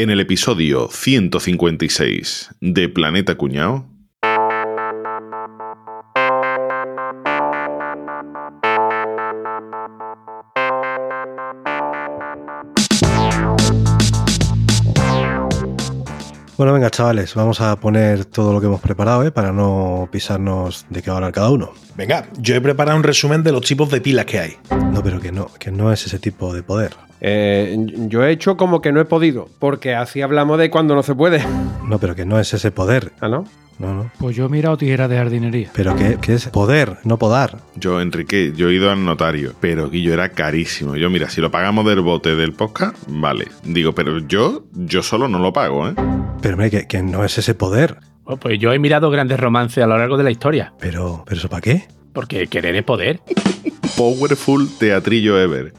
En el episodio 156 de Planeta Cuñao. Chavales, vamos a poner todo lo que hemos preparado ¿eh? para no pisarnos de qué va a hablar cada uno. Venga, yo he preparado un resumen de los tipos de pilas que hay. No, pero que no, que no es ese tipo de poder. Eh, yo he hecho como que no he podido, porque así hablamos de cuando no se puede. No, pero que no es ese poder. ¿Ah, no? No, no. Pues yo he mirado tijera de jardinería. Pero que, que es poder, no podar. Yo, Enrique, yo he ido al notario, pero Guillo era carísimo. Yo, mira, si lo pagamos del bote del podcast, vale. Digo, pero yo, yo solo no lo pago, ¿eh? Pero hombre, que, que no es ese poder. Oh, pues yo he mirado grandes romances a lo largo de la historia. Pero, pero eso para qué? Porque querer es poder. Powerful teatrillo ever.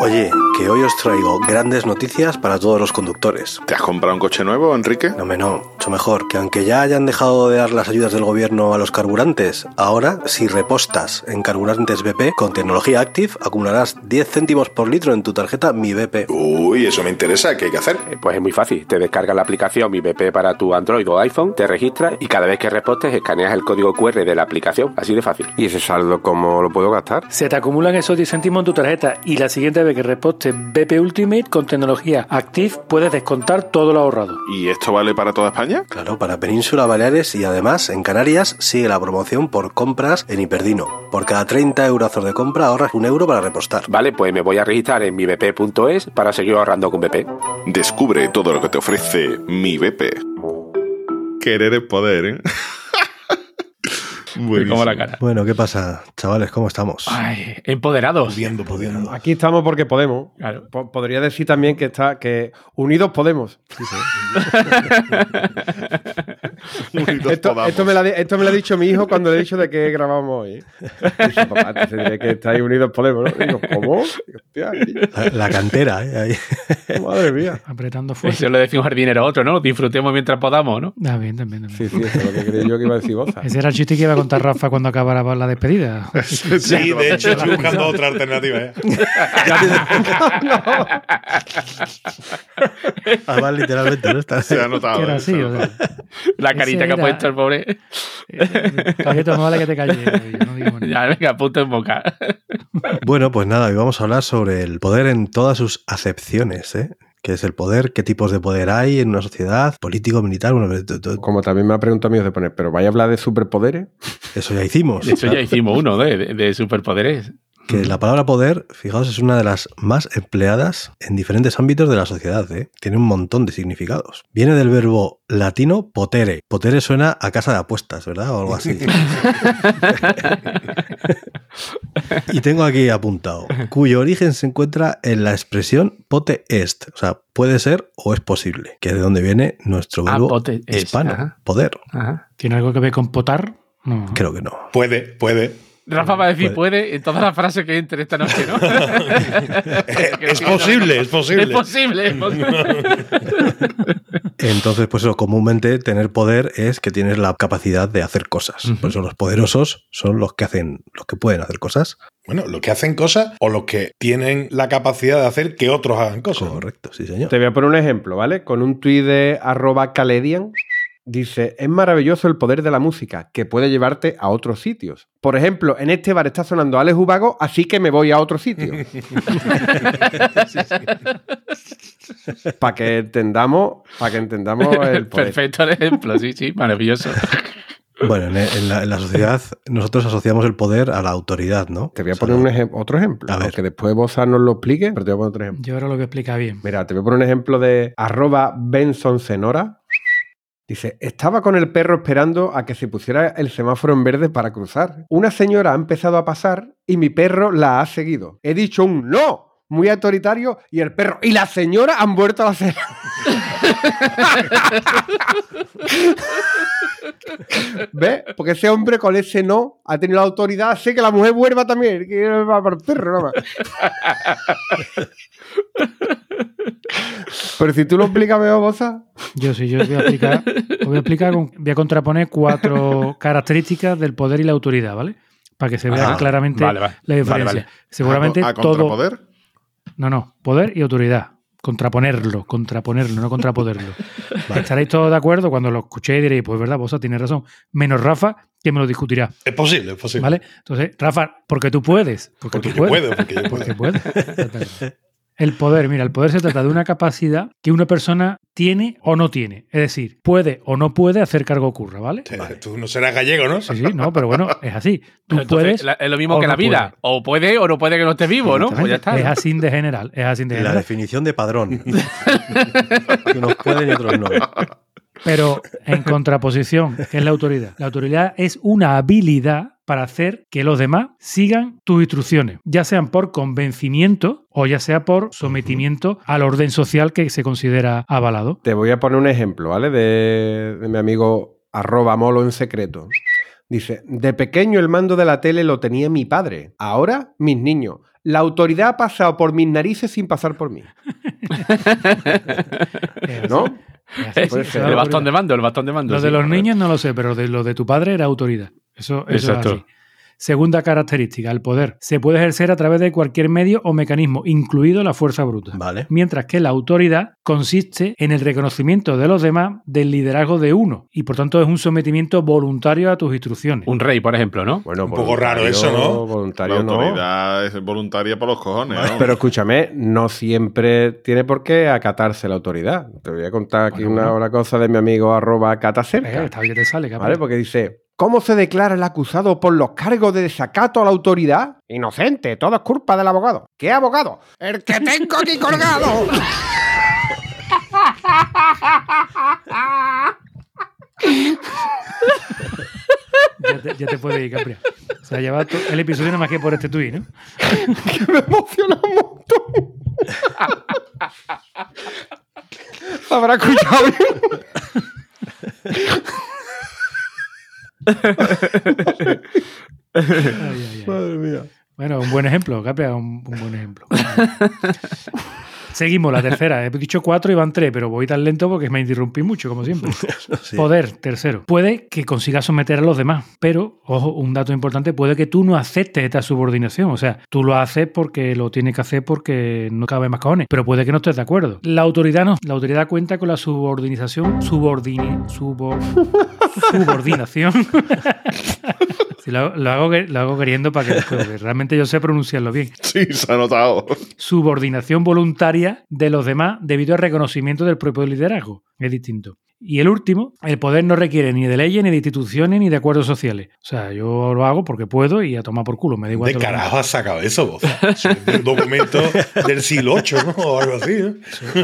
Oye, que hoy os traigo grandes noticias para todos los conductores. ¿Te has comprado un coche nuevo, Enrique? No, me no, mucho mejor, que aunque ya hayan dejado de dar las ayudas del gobierno a los carburantes, ahora, si repostas en carburantes BP con tecnología Active, acumularás 10 céntimos por litro en tu tarjeta Mi BP. Uy, eso me interesa. ¿Qué hay que hacer? Eh, Pues es muy fácil. Te descargas la aplicación Mi BP para tu Android o iPhone, te registras y cada vez que repostes escaneas el código QR de la aplicación. Así de fácil. ¿Y ese saldo cómo lo puedo gastar? Se te acumulan esos 10 céntimos en tu tarjeta y la siguiente vez que repostes BP Ultimate con tecnología Active puedes descontar todo lo ahorrado. ¿Y esto vale para toda España? Claro, para Península Baleares y además en Canarias sigue la promoción por compras en Hiperdino. Por cada 30 euros de compra ahorras un euro para repostar. Vale, pues me voy a registrar en mibp.es para seguir ahorrando con BP. Descubre todo lo que te ofrece mi BP. Querer es poder, ¿eh? Como la cara. Bueno, ¿qué pasa, chavales? ¿Cómo estamos? Ay, empoderados. Pudiendo, pudiendo. Aquí estamos porque podemos. Claro. Po- Podría decir también que está que unidos podemos. Unidos Esto, esto me lo ha, di- esto me lo ha dicho mi hijo cuando le he dicho de que grabamos hoy. Dice, papá, te diré que estáis unidos podemos, ¿no? Digo, ¿cómo? Hostia, La, la cantera, ¿eh? Ahí. madre mía. Apretando fuerte. Eso le decía un jardinero a otro, ¿no? Disfrutemos mientras podamos, ¿no? Ah, bien, también, también. Sí, sí, eso es lo que creí yo que iba a decir Boza. Ese era el chiste que iba a contar Rafa cuando acabara la despedida. Sí, de hecho, estoy buscando otra alternativa. ¿eh? Además, literalmente, ¿no? Está- Se ha notado. Era ¿eh? así, o sea. La carita que ha puesto el pobre. Calleto, no vale que te calles. no. Ya, venga, punto en boca. Bueno, pues nada, hoy vamos a hablar sobre el poder en todas sus acepciones, ¿eh? ¿Qué es el poder? ¿Qué tipos de poder hay en una sociedad? ¿Político, militar? Bueno, Como también me ha preguntado amigos de poner, ¿pero vais a hablar de superpoderes? eso ya hicimos. Eso ya hicimos uno de, de- de superpoderes. Que la palabra poder, fijaos, es una de las más empleadas en diferentes ámbitos de la sociedad. ¿eh? Tiene un montón de significados. Viene del verbo latino potere. Potere suena a casa de apuestas, ¿verdad? O algo así. y tengo aquí apuntado, cuyo origen se encuentra en la expresión pote est. O sea, puede ser o es posible. Que es de donde viene nuestro Ah, verbo pote hispano. ajá. Poder. Ajá. ¿Tiene algo que ver con potar? No. Creo que no. Puede, puede. Rafa va a decir puede en todas las frases que entre esta noche, ¿no? Es posible, es posible. Es posible. es posible. Entonces, pues eso, comúnmente tener poder es que tienes la capacidad de hacer cosas. Por eso los poderosos son los que hacen, los que pueden hacer cosas. Bueno, los que hacen cosas o los que tienen la capacidad de hacer que otros hagan cosas. Correcto, sí, señor. Te voy a poner un ejemplo, ¿vale? Con un tuit de arroba caledian. Dice, es maravilloso el poder de la música, que puede llevarte a otros sitios. Por ejemplo, en este bar está sonando Alex Ubago, así que me voy a otro sitio. Para que entendamos, para que entendamos el poder. Perfecto el ejemplo, sí, sí, maravilloso. Bueno, en, la, en la sociedad nosotros asociamos el poder a la autoridad, ¿no? Te voy a O sea, poner un ejem- otro ejemplo, A ver. que después Bosa nos lo explique, pero te voy a poner otro ejemplo. Yo ahora lo voy a explicar bien. Mira, te voy a poner un ejemplo de arroba Benson. Dice, estaba con el perro esperando a que se pusiera el semáforo en verde para cruzar. Una señora ha empezado a pasar y mi perro la ha seguido. He dicho un no muy autoritario y el perro y la señora han vuelto a hacer. ¿Ves? Porque ese hombre con ese no ha tenido la autoridad, hace que la mujer vuelva también, que va para el perro, nada. Pero si tú lo explicas mejor, Boza. Yo sí, yo os voy a explicar. os voy a explicar, con- voy a contraponer cuatro características del poder y la autoridad, ¿vale? Para que se vea Ajá. claramente Vale, vale. la diferencia. vale. Seguramente ¿A, a todo. contrapoder? No, no. Poder y autoridad. Contraponerlo, contraponerlo, no contrapoderlo. Estaréis todos de acuerdo cuando lo escuchéis y diréis, pues verdad, vos tienes razón. Menos Rafa, que me lo discutirá. Es posible, es posible. ¿Vale? Entonces, Rafa, porque tú puedes. Porque, Porque tú yo puedes. puedo, porque yo puedo. Porque puedes. El poder, mira, el poder se trata de una capacidad que una persona tiene o no tiene. Es decir, puede o no puede hacer que algo ocurra, ¿vale? Tú no serás gallego, ¿no? Sí, sí, no, pero bueno, es así. Tú Entonces, puedes. la- es lo mismo que no la vida. O puede o no puede que no esté vivo, ¿no? Pues ya está. Es así de general. Es así de La general. definición de padrón. que unos pueden y otros no. Pero en contraposición, ¿qué es la autoridad? La autoridad es una habilidad para hacer que los demás sigan tus instrucciones, ya sean por convencimiento o ya sea por sometimiento al orden social que se considera avalado. Te voy a poner un ejemplo, ¿vale? De, de mi amigo arroba molo en secreto. Dice, de pequeño el mando de la tele lo tenía mi padre, ahora mis niños. La autoridad ha pasado por mis narices sin pasar por mí. ¿No? Es El bastón de mando, el bastón de mando. Lo sí, de los correcto. niños no lo sé, pero de lo de tu padre era autoridad. Eso, eso Exacto. es así. Segunda característica, el poder. Se puede ejercer a través de cualquier medio o mecanismo, incluido la fuerza bruta. Vale. Mientras que la autoridad consiste en el reconocimiento de los demás del liderazgo de uno y por tanto es un sometimiento voluntario a tus instrucciones. Un rey, por ejemplo, ¿no? Bueno, Un poco raro eso, ¿no? La Voluntario no. autoridad es voluntaria por los cojones. ¿no? Pero escúchame, no siempre tiene por qué acatarse la autoridad. Te voy a contar aquí Bueno, una, bueno. una cosa de mi amigo arroba Eh, catacerca. esta vez ya te sale, cabrón. ¿Vale? Porque dice, ¿cómo se declara el acusado por los cargos de desacato a la autoridad? Inocente, todo es culpa del abogado. ¿Qué abogado? El que tengo aquí colgado. Ya te, ya te puedes ir, Capria. O sea, lleva to- el episodio nada más que por este tuit, ¿no? que me emociona un montón. Habrá escuchado bien. Ay, ay, ay. Madre mía. Bueno, un buen ejemplo, Capria, un, un buen ejemplo. Seguimos, la tercera. He dicho cuatro y van tres, pero voy tan lento porque me interrumpí mucho, como siempre. Sí. Poder, tercero. Puede que consigas someter a los demás, pero, ojo, un dato importante, puede que tú no aceptes esta subordinación. O sea, tú lo haces porque lo tienes que hacer porque no cabe más cojones, pero puede que no estés de acuerdo. La autoridad no. La autoridad cuenta con la subordinación, subordine, subor- subordinación. Sí, lo, lo hago, que- lo hago queriendo para que, porque realmente yo sé pronunciarlo bien Sí, se ha notado. subordinación voluntaria de los demás debido al reconocimiento del propio liderazgo. Es distinto. Y el último, el poder no requiere ni de leyes, ni de instituciones, ni de acuerdos sociales. O sea, yo lo hago porque puedo y a tomar por culo. Me da igual. ¿De carajo has sacado eso, vos? Un documento del siglo VIII, ¿no? O algo así, ¿no?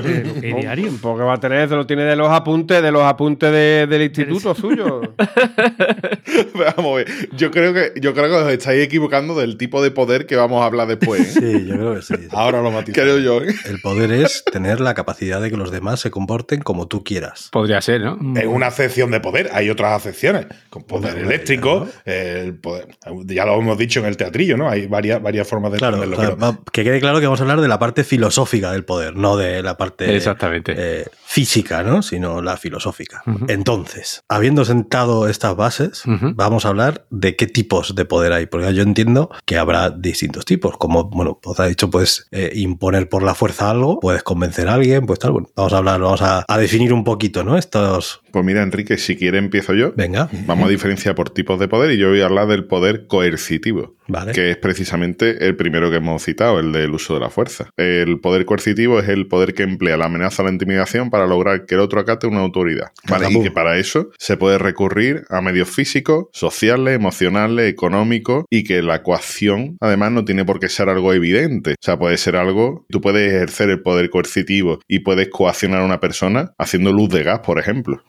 que es diario. Porque va a tener, se lo tiene de los apuntes, de los apuntes de- del instituto suyo. Vamos a ver. Yo creo que, yo creo que os estáis equivocando del tipo de poder que vamos a hablar después. ¿eh? Sí, yo creo que sí. Ahora lo matizamos. creo yo. ¿eh? El poder es tener la capacidad de que los demás se comporten como tú quieras. Podría ser, ¿no? Mm. Es una acepción de poder. Hay otras acepciones, con poder Bueno, eléctrico, el poder- ya lo hemos dicho en el teatrillo, ¿no? Hay varias, varias formas de Claro, entenderlo. pero- que quede claro que vamos a hablar de la parte filosófica del poder, no de la parte Exactamente. eh, física, ¿no? sino la filosófica. Entonces, habiendo sentado estas bases, vamos a hablar de qué tipos de poder hay, porque yo entiendo que habrá distintos tipos, como, bueno, pues ha dicho, puedes eh, imponer por la fuerza algo, puedes convencer a alguien, pues tal, bueno, vamos a hablar, vamos a, a definir un poquito, ¿no? Estos, Pues mira, Enrique, si quiere empiezo yo. venga, Vamos a diferenciar por tipos de poder y yo voy a hablar del poder coercitivo, vale. que es precisamente el primero que hemos citado, el del uso de la fuerza. El poder coercitivo es el poder que emplea la amenaza o la intimidación para lograr que el otro acate una autoridad. ¿vale? Y que para eso se puede recurrir a medios físicos, sociales, emocionales, económicos y que la coacción además no tiene por qué ser algo evidente. O sea, puede ser algo, tú puedes ejercer el poder coercitivo y puedes coaccionar a una persona haciendo luz de gas, por ejemplo.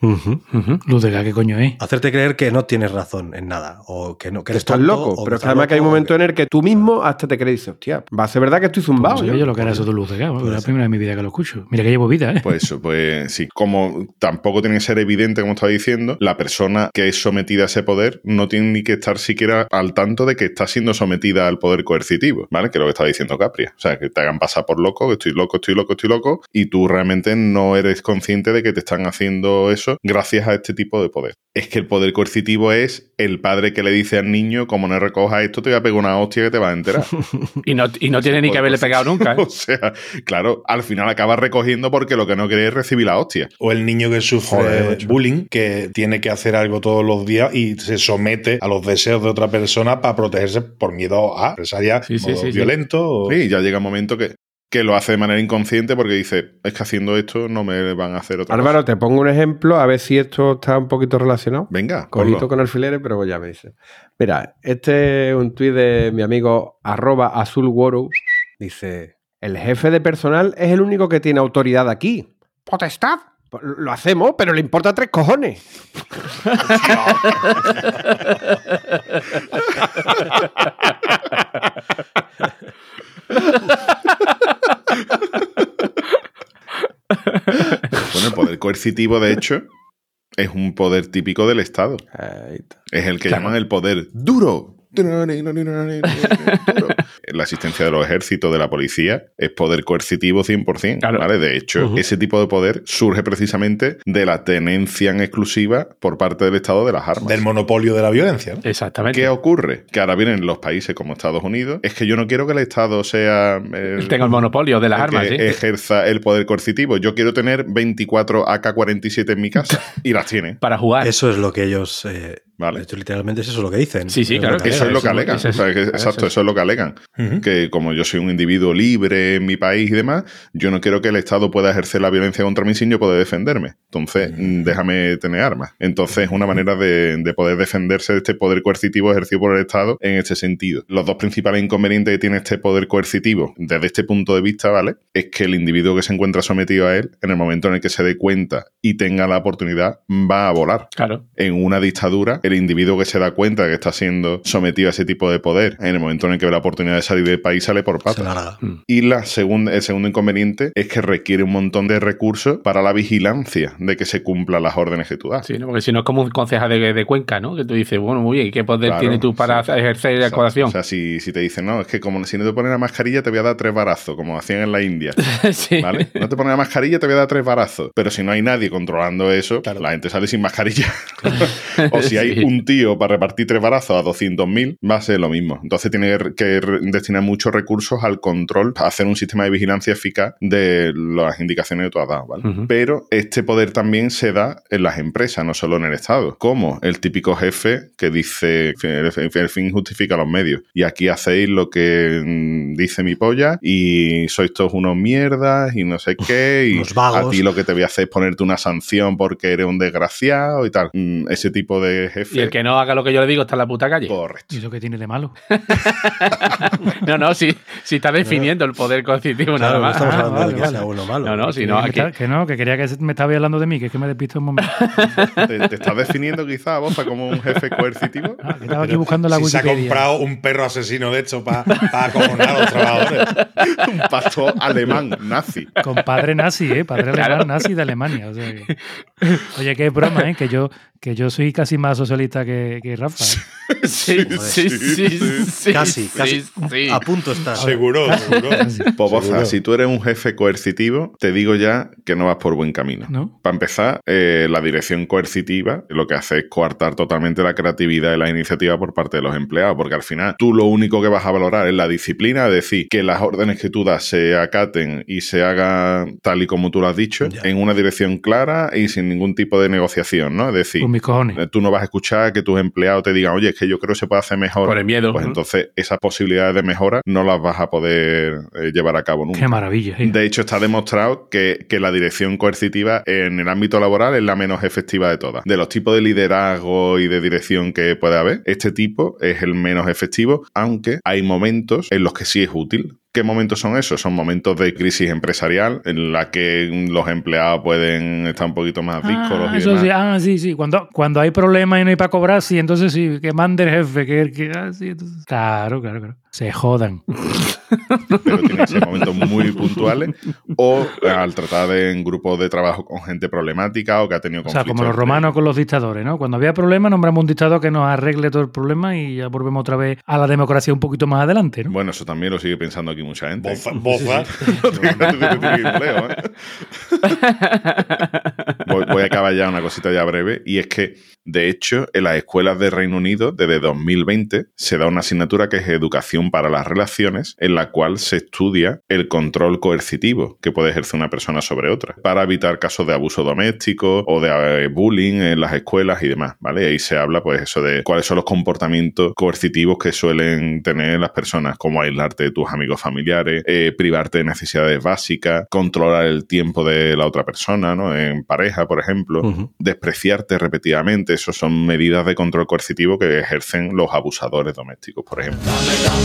Luz de gas, ¿qué coño es? Hacerte creer que no tienes razón en nada, o que no que eres estás tonto, loco. o Pero es que además que hay un momento en el que tú mismo hasta te crees y dices, hostia, va a ser verdad que estoy zumbado. Yo? yo lo que era eso de luz de. Es la ser. primera vez en mi vida que lo escucho. Mira que llevo vida, ¿eh? Pues eso, pues sí, como tampoco tiene que ser evidente, como estaba diciendo, la persona que es sometida a ese poder no tiene ni que estar siquiera al tanto de que está siendo sometida al poder coercitivo, ¿vale? Que es lo que estaba diciendo Capria. O sea, que te hagan pasar por loco, que estoy loco, estoy loco, estoy loco, y tú realmente no eres consciente de que te están haciendo eso gracias a este tipo de poder. Es que el poder coercitivo es el padre que le dice al niño, como no recojas esto, te voy voy a pegar una hostia que te vas a enterar. Y no, y no tiene ni que haberle pegado nunca, ¿eh? o sea, claro, al final acabas recogiendo porque lo que no quiere es recibir la hostia. O el niño que sufre Joder, bullying, que tiene que hacer algo todos los días y se somete a los deseos de otra persona para protegerse por miedo a empresaria Sí, sí, sí, sí. violento. o- Sí, ya llega un momento que, que lo hace de manera inconsciente porque dice, es que haciendo esto no me van a hacer otra Álvaro, cosa. te pongo un ejemplo a ver si esto está un poquito relacionado. Venga, Cojito ponlo. con alfileres, pero ya me dice. Mira, este es un tuit de mi amigo arroba azulworo. Dice, el jefe de personal es el único que tiene autoridad aquí. ¿Potestad? Pues Lo hacemos, pero le importa tres cojones. Bueno, el poder coercitivo, de hecho, es un poder típico del Estado. Ahí está. Es el que Claro. llaman el poder duro. La asistencia de los ejércitos, de la policía, es poder coercitivo 100%. Claro. ¿vale? De hecho, ese tipo de poder surge precisamente de la tenencia en exclusiva por parte del Estado de las armas. Del monopolio de la violencia. ¿no? Exactamente. ¿Qué ocurre? Que ahora vienen los países como Estados Unidos. Es que yo no quiero que el Estado sea. el- Tengo el monopolio de las el armas, que ¿sí? ejerza el poder coercitivo. Yo quiero tener 24 AK-47 en mi casa y las tiene. Para jugar. Eso es lo que ellos. eh, Vale. De hecho, literalmente es eso lo que dicen. Sí, sí, claro Eso es lo que alegan. eso es- O sea, que- eso exacto, es. eso es lo que alegan. Que como yo soy un individuo libre en mi país y demás, yo no quiero que el Estado pueda ejercer la violencia contra mí sin yo poder defenderme. Entonces, mm, déjame tener armas. Entonces, es una manera de, de poder defenderse de este poder coercitivo ejercido por el Estado en este sentido. Los dos principales inconvenientes que tiene este poder coercitivo desde este punto de vista, ¿vale? Es que el individuo que se encuentra sometido a él, en el momento en el que se dé cuenta y tenga la oportunidad, va a volar Claro. en una dictadura, el individuo que se da cuenta de que está siendo sometido a ese tipo de poder, en el momento en el que ve la oportunidad de salir del país, sale por patas. larga. Y la segunda, el segundo inconveniente es que requiere un montón de recursos para la vigilancia de que se cumplan las órdenes que tú das. Sí, ¿no? Porque si no es como un concejal de, de Cuenca, ¿no? Que tú dices, bueno, muy bien, ¿y ¿qué poder Claro, tienes tú para sí. ejercer la O sea, acusación? O sea, si, si te dicen, no, es que como si no te pones la mascarilla te voy a dar tres barazos, como hacían en la India. sí. ¿Vale? No te pones la mascarilla, te voy a dar tres barazos. Pero si no hay nadie controlando eso, Claro. la gente sale sin mascarilla. o si hay Sí. un tío para repartir tres barazos a 200.000, va a ser lo mismo. Entonces tiene que, destinar muchos recursos al control, a hacer un sistema de vigilancia eficaz de las indicaciones que tú has dado, ¿vale? Pero este poder también se da en las empresas, no solo en el Estado. Como el típico jefe que dice, el, fin justifica los medios. Y aquí hacéis lo que mm, dice mi polla y sois todos unos mierdas y no sé qué. Y vagos. a ti lo que te voy a hacer es ponerte una sanción porque eres un desgraciado y tal. Mm, ese tipo de jefe. Y el que no haga lo que yo le digo está en la puta calle. Correcto. ¿Y eso qué tiene de malo? No, no, si, si está definiendo el poder nada Claro, no más. estamos Ah, hablando vale, de que vale. sea uno malo. No, no, si Que- no, que, aquí. que no, que quería que me estaba hablando de mí, que es que me despisto un momento. ¿Te, te estás definiendo quizá, Boza, como un jefe coercitivo? Ah, que estaba aquí buscando la si se ha comprado un perro asesino de hecho para acojonar a los trabajadores. un pastor alemán nazi. Con padre nazi, ¿eh? Padre Claro. alemán nazi de Alemania. o sea que- Oye, qué broma, ¿eh? Que yo, que yo soy casi más socialista que, que Rafa. ¿eh? Sí, sí, sí, sí, Casi, sí, casi. sí. A punto está. Seguro, seguro. Pues, Boza, si tú eres un jefe coercitivo, te digo ya que no vas por buen camino. ¿No? Para empezar, eh, la dirección coercitiva lo que hace es coartar totalmente la creatividad y la iniciativa por parte de los empleados, porque al final tú lo único que vas a valorar es la disciplina, es decir, que las órdenes que tú das se acaten y se hagan tal y como tú lo has dicho, Ya. en una dirección clara y sin ningún tipo de negociación, ¿no? Es decir, Con mis cojones. eh, tú no vas a escuchar que tus empleados te digan, oye, es que yo creo que se puede hacer mejor. Por el miedo. Pues ¿no? entonces esas posibilidades de mejora no las vas a poder eh, llevar a cabo nunca. Qué maravilla. ¿eh? De hecho, está demostrado que, que la dirección coercitiva en el ámbito laboral es la menos efectiva de todas. De los tipos de liderazgo y de dirección que puede haber, este tipo es el menos efectivo, aunque hay momentos en los que sí es útil. ¿Qué momentos son esos? Son momentos de crisis empresarial en la que los empleados pueden estar un poquito más díscolos Ah, y demás. sí, ah, sí, sí. Cuando, cuando hay problemas y no hay para cobrar, sí, entonces sí, que mande el jefe, que, que ah, sí, entonces- Claro, claro, claro. Se jodan. pero tiene que ser momentos muy puntuales o al tratar de, en grupos de trabajo con gente problemática o que ha tenido O sea, conflictos. como los romanos con los dictadores, ¿no? Cuando había problemas, nombramos un dictador que nos arregle todo el problema y ya volvemos otra vez a la democracia un poquito más adelante, ¿no? Bueno, eso también lo sigue pensando aquí mucha gente. Boza, boza. voy, voy a acabar ya una cosita ya breve y es que de hecho en las escuelas de Reino Unido desde 2020 se da una asignatura que es educación para las relaciones en la cual se estudia el control coercitivo que puede ejercer una persona sobre otra para evitar casos de abuso doméstico o de eh, bullying en las escuelas y demás, ¿vale? Ahí se habla pues eso de cuáles son los comportamientos coercitivos que suelen tener las personas como aislarte de tus amigos familiares, eh, privarte de necesidades básicas, controlar el tiempo de la otra persona, ¿no? En pareja, por ejemplo, despreciarte repetidamente, eso son medidas de control coercitivo que ejercen los abusadores domésticos, por ejemplo.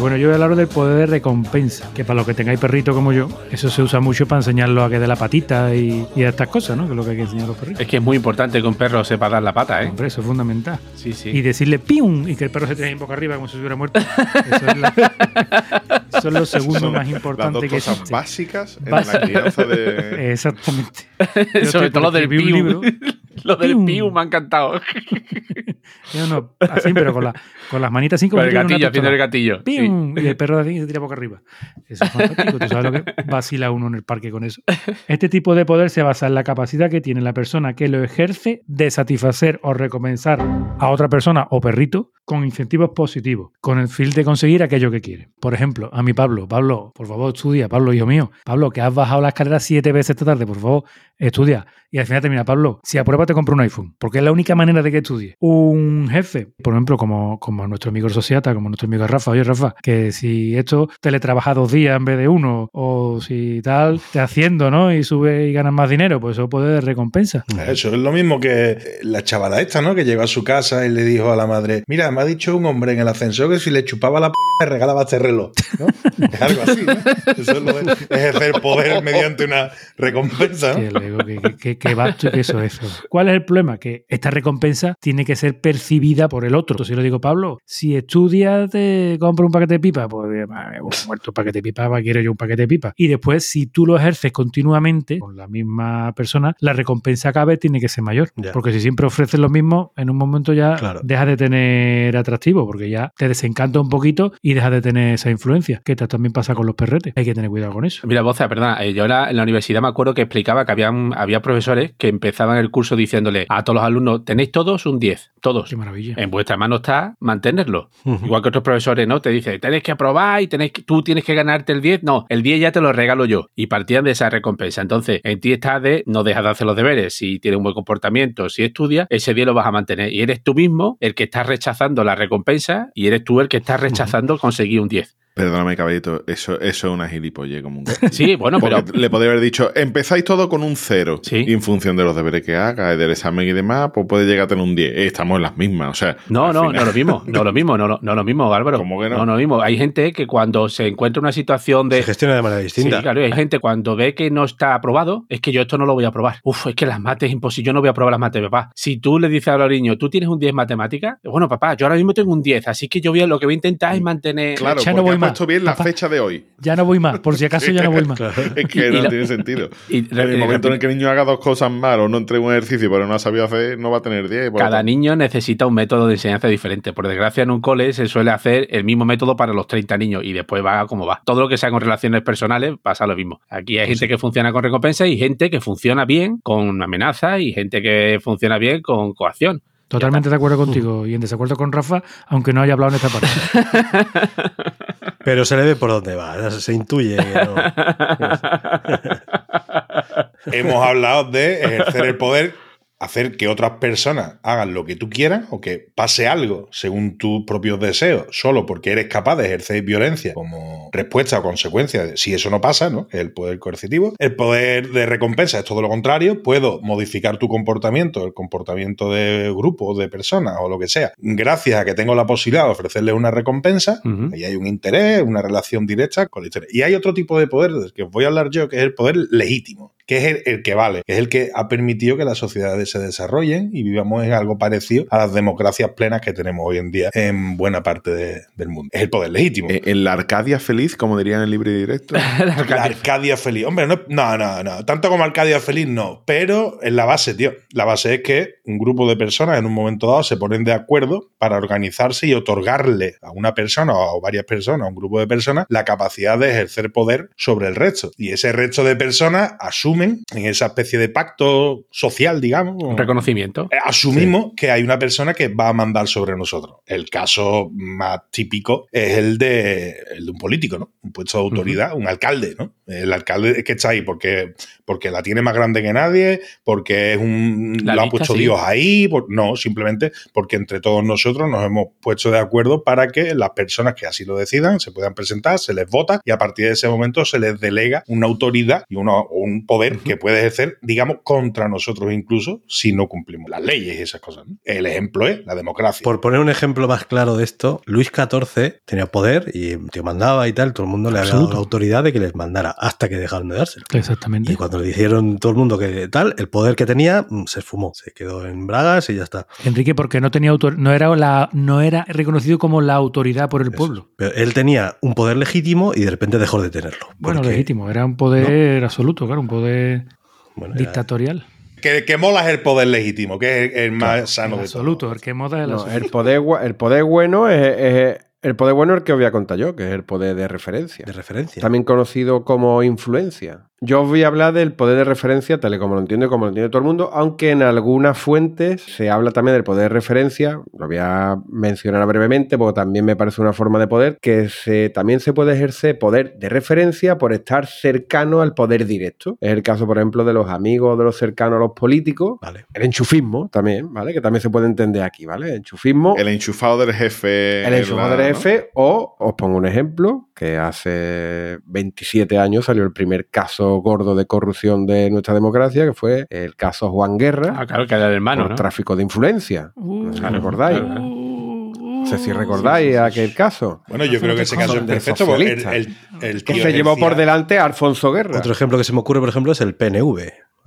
Bueno, yo voy a hablar del poder de recompensa, que para los que tengáis perrito como yo, eso se usa mucho para enseñarlo a que dé la patita y, y a estas cosas, ¿no? Que es lo que hay que enseñar a los perritos. Es que es muy importante que un perro sepa dar la pata, ¿eh? Hombre, eso es fundamental. Sí, sí. Y decirle ¡pium! y que el perro se tire en boca arriba como si hubiera muerto. Eso es, la- eso es lo segundo Son más las importante dos que cosas existe. básicas en la crianza de... Exactamente. Yo Sobre todo lo del escribir un piu. libro. Lo del Pium. piu me ha encantado. No, no, así, pero con, la- con las manitas sin Con el gatillo, haciendo el gatillo. sí. ¡Pium! Y el perro de y se tira boca arriba. Eso es fantástico. Tú sabes lo que vacila uno en el parque con eso. Este tipo de poder se basa en la capacidad que tiene la persona que lo ejerce de satisfacer o recompensar a otra persona o perrito con incentivos positivos, con el fin de conseguir aquello que quiere. Por ejemplo, a mi Pablo, Pablo, por favor, estudia, Pablo, hijo mío. Pablo, que has bajado la escalera siete veces esta tarde, por favor, estudia. Y al final termina, Pablo, si apruebas te compro un iPhone, porque es la única manera de que estudie. Un jefe, por ejemplo, como, como nuestro amigo Sociata, como nuestro amigo Rafa, oye Rafa, que si esto teletrabaja dos días en vez de uno, o si tal, te haciendo, ¿no? Y sube y ganas más dinero, pues eso puede de recompensa. Eso es lo mismo que la chavala esta, ¿no? Que llegó a su casa y le dijo a la madre, mira, me ha dicho un hombre en el ascensor que si le chupaba la polla me regalaba este reloj, ¿no? Es algo así, ¿no? Eso es lo de ejercer poder mediante una recompensa, ¿no? Que luego, que, que, eso es. ¿Cuál es el problema? Que esta recompensa tiene que ser percibida por el otro. Si yo le digo, Pablo, si estudias, te compro un paquete de pipa, pues eh, me voy muerto un paquete de pipa, ¿para qué quiero yo un paquete de pipa? Y después, si tú lo ejerces continuamente con la misma persona, la recompensa cada vez tiene que ser mayor. Ya. Porque si siempre ofreces lo mismo, en un momento ya Claro. dejas de tener atractivo, porque ya te desencanta un poquito y dejas de tener esa influencia. Que también pasa con los perretes. Hay que tener cuidado con eso. Mira, Boza, perdona, eh, yo en la, en la universidad me acuerdo que explicaba que habían, había profesores que empezaban el curso diciéndole a todos los alumnos, tenéis todos un 10, todos. Qué maravilla. En vuestra mano está mantenerlo. Igual que otros profesores, ¿no? Te dicen, tenéis que aprobar y tenéis que- tú tienes que ganarte el 10. No, el 10 ya te lo regalo yo. Y partían de esa recompensa. Entonces, en ti está de no dejas de hacer los deberes. Si tienes un buen comportamiento, si estudias, ese 10 lo vas a mantener. Y eres tú mismo el que está rechazando la recompensa y eres tú el que está rechazando conseguir un 10. Perdóname, caballito, eso, eso es una gilipolle común. Sí, bueno, pero le podría haber dicho, empezáis todo con un cero. Sí. Y en función de los deberes que haga, del examen y demás, pues puede llegar a tener un 10. Eh, Estamos en las mismas, o sea. No, al no, final- no lo mismo, no lo mismo, no, lo- no lo mismo, Álvaro. ¿Cómo que no? No, no lo mismo. Hay gente que cuando se encuentra en una situación de... Se gestiona de manera Sí, distinta. claro, hay gente cuando ve que no está aprobado, es que yo esto no lo voy a aprobar. Uf, es que las mates es imposible, yo no voy a aprobar las mates, papá. Si tú le dices a los niños, tú tienes un 10 en matemáticas, bueno, papá, yo ahora mismo tengo un 10, así que yo voy a, lo que voy a intentar es mantener... Claro, Ya no voy más, puesto bien la papá. fecha de hoy. Ya no voy más, por si acaso ya no voy más. Es que no la- tiene sentido. y en el re- momento en el que el niño haga dos cosas mal o no entregue un ejercicio pero no ha sabido hacer, no va a tener 10. por lo Cada tanto- niño necesita un método de enseñanza diferente. Por desgracia, en un cole se suele hacer el mismo método para los 30 niños y después va como va. Todo lo que sea con relaciones personales pasa lo mismo. Aquí hay gente que funciona con recompensa y gente que funciona bien con amenaza y gente que funciona bien con coacción. Totalmente de acuerdo contigo y en desacuerdo con Rafa, aunque no haya hablado en esta parte. Pero se le ve por dónde va, se intuye que no. Hemos hablado de ejercer el poder hacer que otras personas hagan lo que tú quieras o que pase algo según tus propios deseos, solo porque eres capaz de ejercer violencia como respuesta o consecuencia de si eso no pasa, ¿no? El poder coercitivo. El poder de recompensa es todo lo contrario. Puedo modificar tu comportamiento, el comportamiento de grupos, de personas o lo que sea, gracias a que tengo la posibilidad de ofrecerle una recompensa. Ujú. Ahí hay un interés, una relación directa con el interés. Y hay otro tipo de poder del que os voy a hablar yo, que es el poder legítimo que es el, el que vale, es el que ha permitido que las sociedades se desarrollen y vivamos en algo parecido a las democracias plenas que tenemos hoy en día en buena parte de- del mundo. Es el poder legítimo. Eh, En la Arcadia feliz, como dirían en el libre directo. La Arcadia feliz. Hombre, no, no, no, no. Tanto como Arcadia feliz, no. Pero en la base, tío. La base es que un grupo de personas en un momento dado se ponen de acuerdo para organizarse y otorgarle a una persona o a varias personas, a un grupo de personas, la capacidad de ejercer poder sobre el resto. Y ese resto de personas asumen en esa especie de pacto social, digamos. Un reconocimiento. Eh, Asumimos que hay una persona que va a mandar sobre nosotros. El caso más típico es el de, el de un político, ¿no? Un puesto de autoridad, un alcalde, ¿no? El alcalde que está ahí porque, porque la tiene más grande que nadie, porque es un, La lo ha puesto sí. Dios ahí, por- no, simplemente porque entre todos nosotros nos hemos puesto de acuerdo para que las personas que así lo decidan se puedan presentar, se les vota y a partir de ese momento se les delega una autoridad y una- un poder que puede ejercer, digamos, contra nosotros incluso si no cumplimos las leyes y esas cosas. ¿no? El ejemplo es la democracia. Por poner un ejemplo más claro de esto, Luis XIV tenía poder y te mandaba y tal, todo el mundo le había dado Absoluto. la autoridad de que les mandara hasta que dejaron de dárselo. Exactamente. Y cuando le dijeron todo el mundo que tal, el poder que tenía mm, se esfumó, se quedó en bragas y ya está. Enrique, porque no tenía autor no era la, no era reconocido como la autoridad por el Eso. pueblo. Pero él tenía un poder legítimo y de repente dejó de tenerlo. Bueno, legítimo, era un poder absoluto, claro, un poder bueno, dictatorial. Que, que mola es el poder legítimo, que es el, el más sano de absoluto, el que moda es el No, absoluto. el, poder, el poder bueno es, es- el poder bueno es el que os voy a contar yo, que es el poder de referencia. de referencia. También conocido como influencia. Yo os voy a hablar del poder de referencia, tal y como lo entiendo y como lo entiende todo el mundo, aunque en algunas fuentes se habla también del poder de referencia, lo voy a mencionar brevemente porque también me parece una forma de poder, que se, también se puede ejercer poder de referencia por estar cercano al poder directo. Es el caso, por ejemplo, de los amigos, de los cercanos a los políticos. Vale. El enchufismo también, ¿vale? Que también se puede entender aquí, ¿vale? El enchufismo. El enchufado del jefe. El en enchufado la- del ¿no? jefe, o os pongo un ejemplo, que hace 27 años salió el primer caso gordo de corrupción de nuestra democracia, que fue el caso Juan Guerra Ah, claro, que era el hermano, por ¿no? tráfico de influencia. Uh, No sé si recordáis. claro. No sé si recordáis aquel caso. Bueno, yo creo que ese caso es perfecto porque el, el, Que se llevó por delante a Alfonso Guerra. Otro ejemplo que se me ocurre, por ejemplo, es el PNV,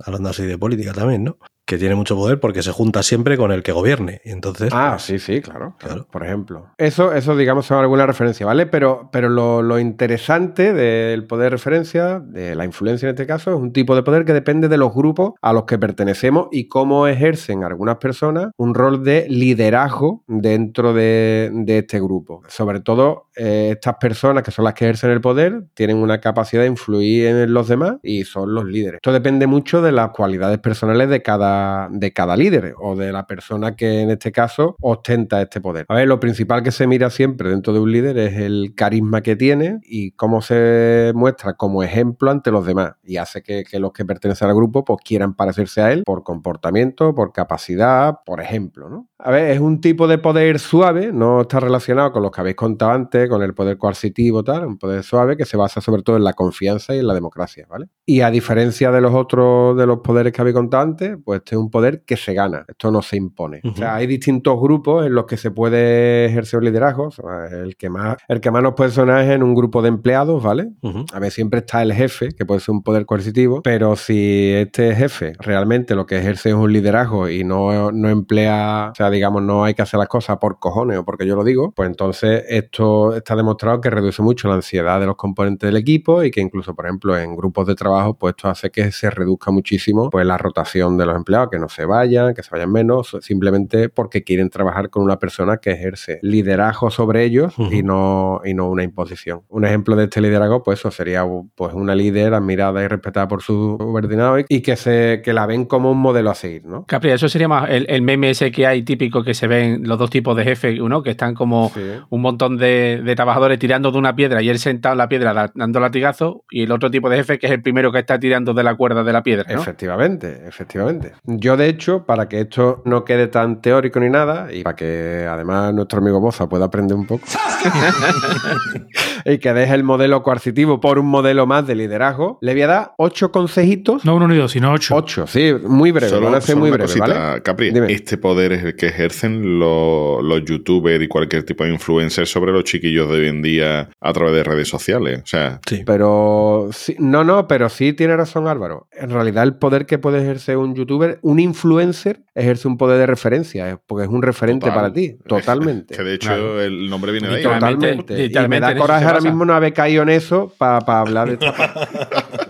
hablando así de política también, ¿no? Que tiene mucho poder porque se junta siempre con el que gobierne. Y entonces, Ah, pues, sí, sí, claro, claro, Claro. Por ejemplo. Eso, eso, digamos, son alguna referencia, ¿vale? Pero, pero lo, lo interesante del poder de referencia, de la influencia en este caso, es un tipo de poder que depende de los grupos a los que pertenecemos y cómo ejercen algunas personas un rol de liderazgo dentro de, de este grupo. Sobre todo, eh, estas personas que son las que ejercen el poder tienen una capacidad de influir en los demás y son los líderes. Esto depende mucho de las cualidades personales de cada, de cada líder o de la persona que en este caso ostenta este poder. A ver, lo principal que se mira siempre dentro de un líder es el carisma que tiene y cómo se muestra como ejemplo ante los demás y hace que, que los que pertenecen al grupo pues quieran parecerse a él por comportamiento, por capacidad, por ejemplo, ¿no? A ver, es un tipo de poder suave, no está relacionado con los que habéis contado antes, con el poder coercitivo, tal, un poder suave que se basa sobre todo en la confianza y en la democracia, ¿vale? Y a diferencia de los otros, de los poderes que habéis contado antes, pues este es un poder que se gana, esto no se impone. O sea, hay distintos grupos en los que se puede ejercer un liderazgo, o sea, el que más, el que más nos puede sonar es en un grupo de empleados, ¿vale? A ver, siempre está el jefe, que puede ser un poder coercitivo, pero si este jefe realmente lo que ejerce es un liderazgo y no, no emplea, o sea, digamos, no hay que hacer las cosas por cojones o porque yo lo digo, pues entonces esto está demostrado que reduce mucho la ansiedad de los componentes del equipo y que incluso, por ejemplo, en grupos de trabajo, pues esto hace que se reduzca muchísimo pues la rotación de los empleados, que no se vayan, que se vayan menos, simplemente porque quieren trabajar con una persona que ejerce liderazgo sobre ellos y no, y no una imposición. Un ejemplo de este liderazgo, pues eso sería pues una líder admirada y respetada por su subordinado y que se que la ven como un modelo a seguir, ¿no? Capri, eso sería más el, el meme ese que hay, tío, típico que se ven los dos tipos de jefes, uno que están como Sí. un montón de, de trabajadores tirando de una piedra y él sentado en la piedra da- dando latigazo, y el otro tipo de jefe que es el primero que está tirando de la cuerda de la piedra, ¿no? Efectivamente, efectivamente. Yo, de hecho, para que esto no quede tan teórico ni nada, y para que además nuestro amigo Boza pueda aprender un poco, y que deje el modelo coercitivo por un modelo más de liderazgo, le voy a dar ocho consejitos. No uno ni dos, sino ocho. Ocho, sí, muy breve, Solo, van a ser muy una breves, cosita, ¿vale? Capri. Dime. Este poder es el que ejercen los, los youtubers y cualquier tipo de influencer sobre los chiquillos de hoy en día a través de redes sociales. O sea, Sí. Pero sí, no, no, pero sí tiene razón Álvaro. En realidad el poder que puede ejercer un youtuber, un influencer, ejerce un poder de referencia, eh, porque es un referente Total. para ti, totalmente. que de hecho Claro. el nombre viene de ahí. Totalmente. Y me da coraje se ahora mismo no haber caído en eso para hablar de esto.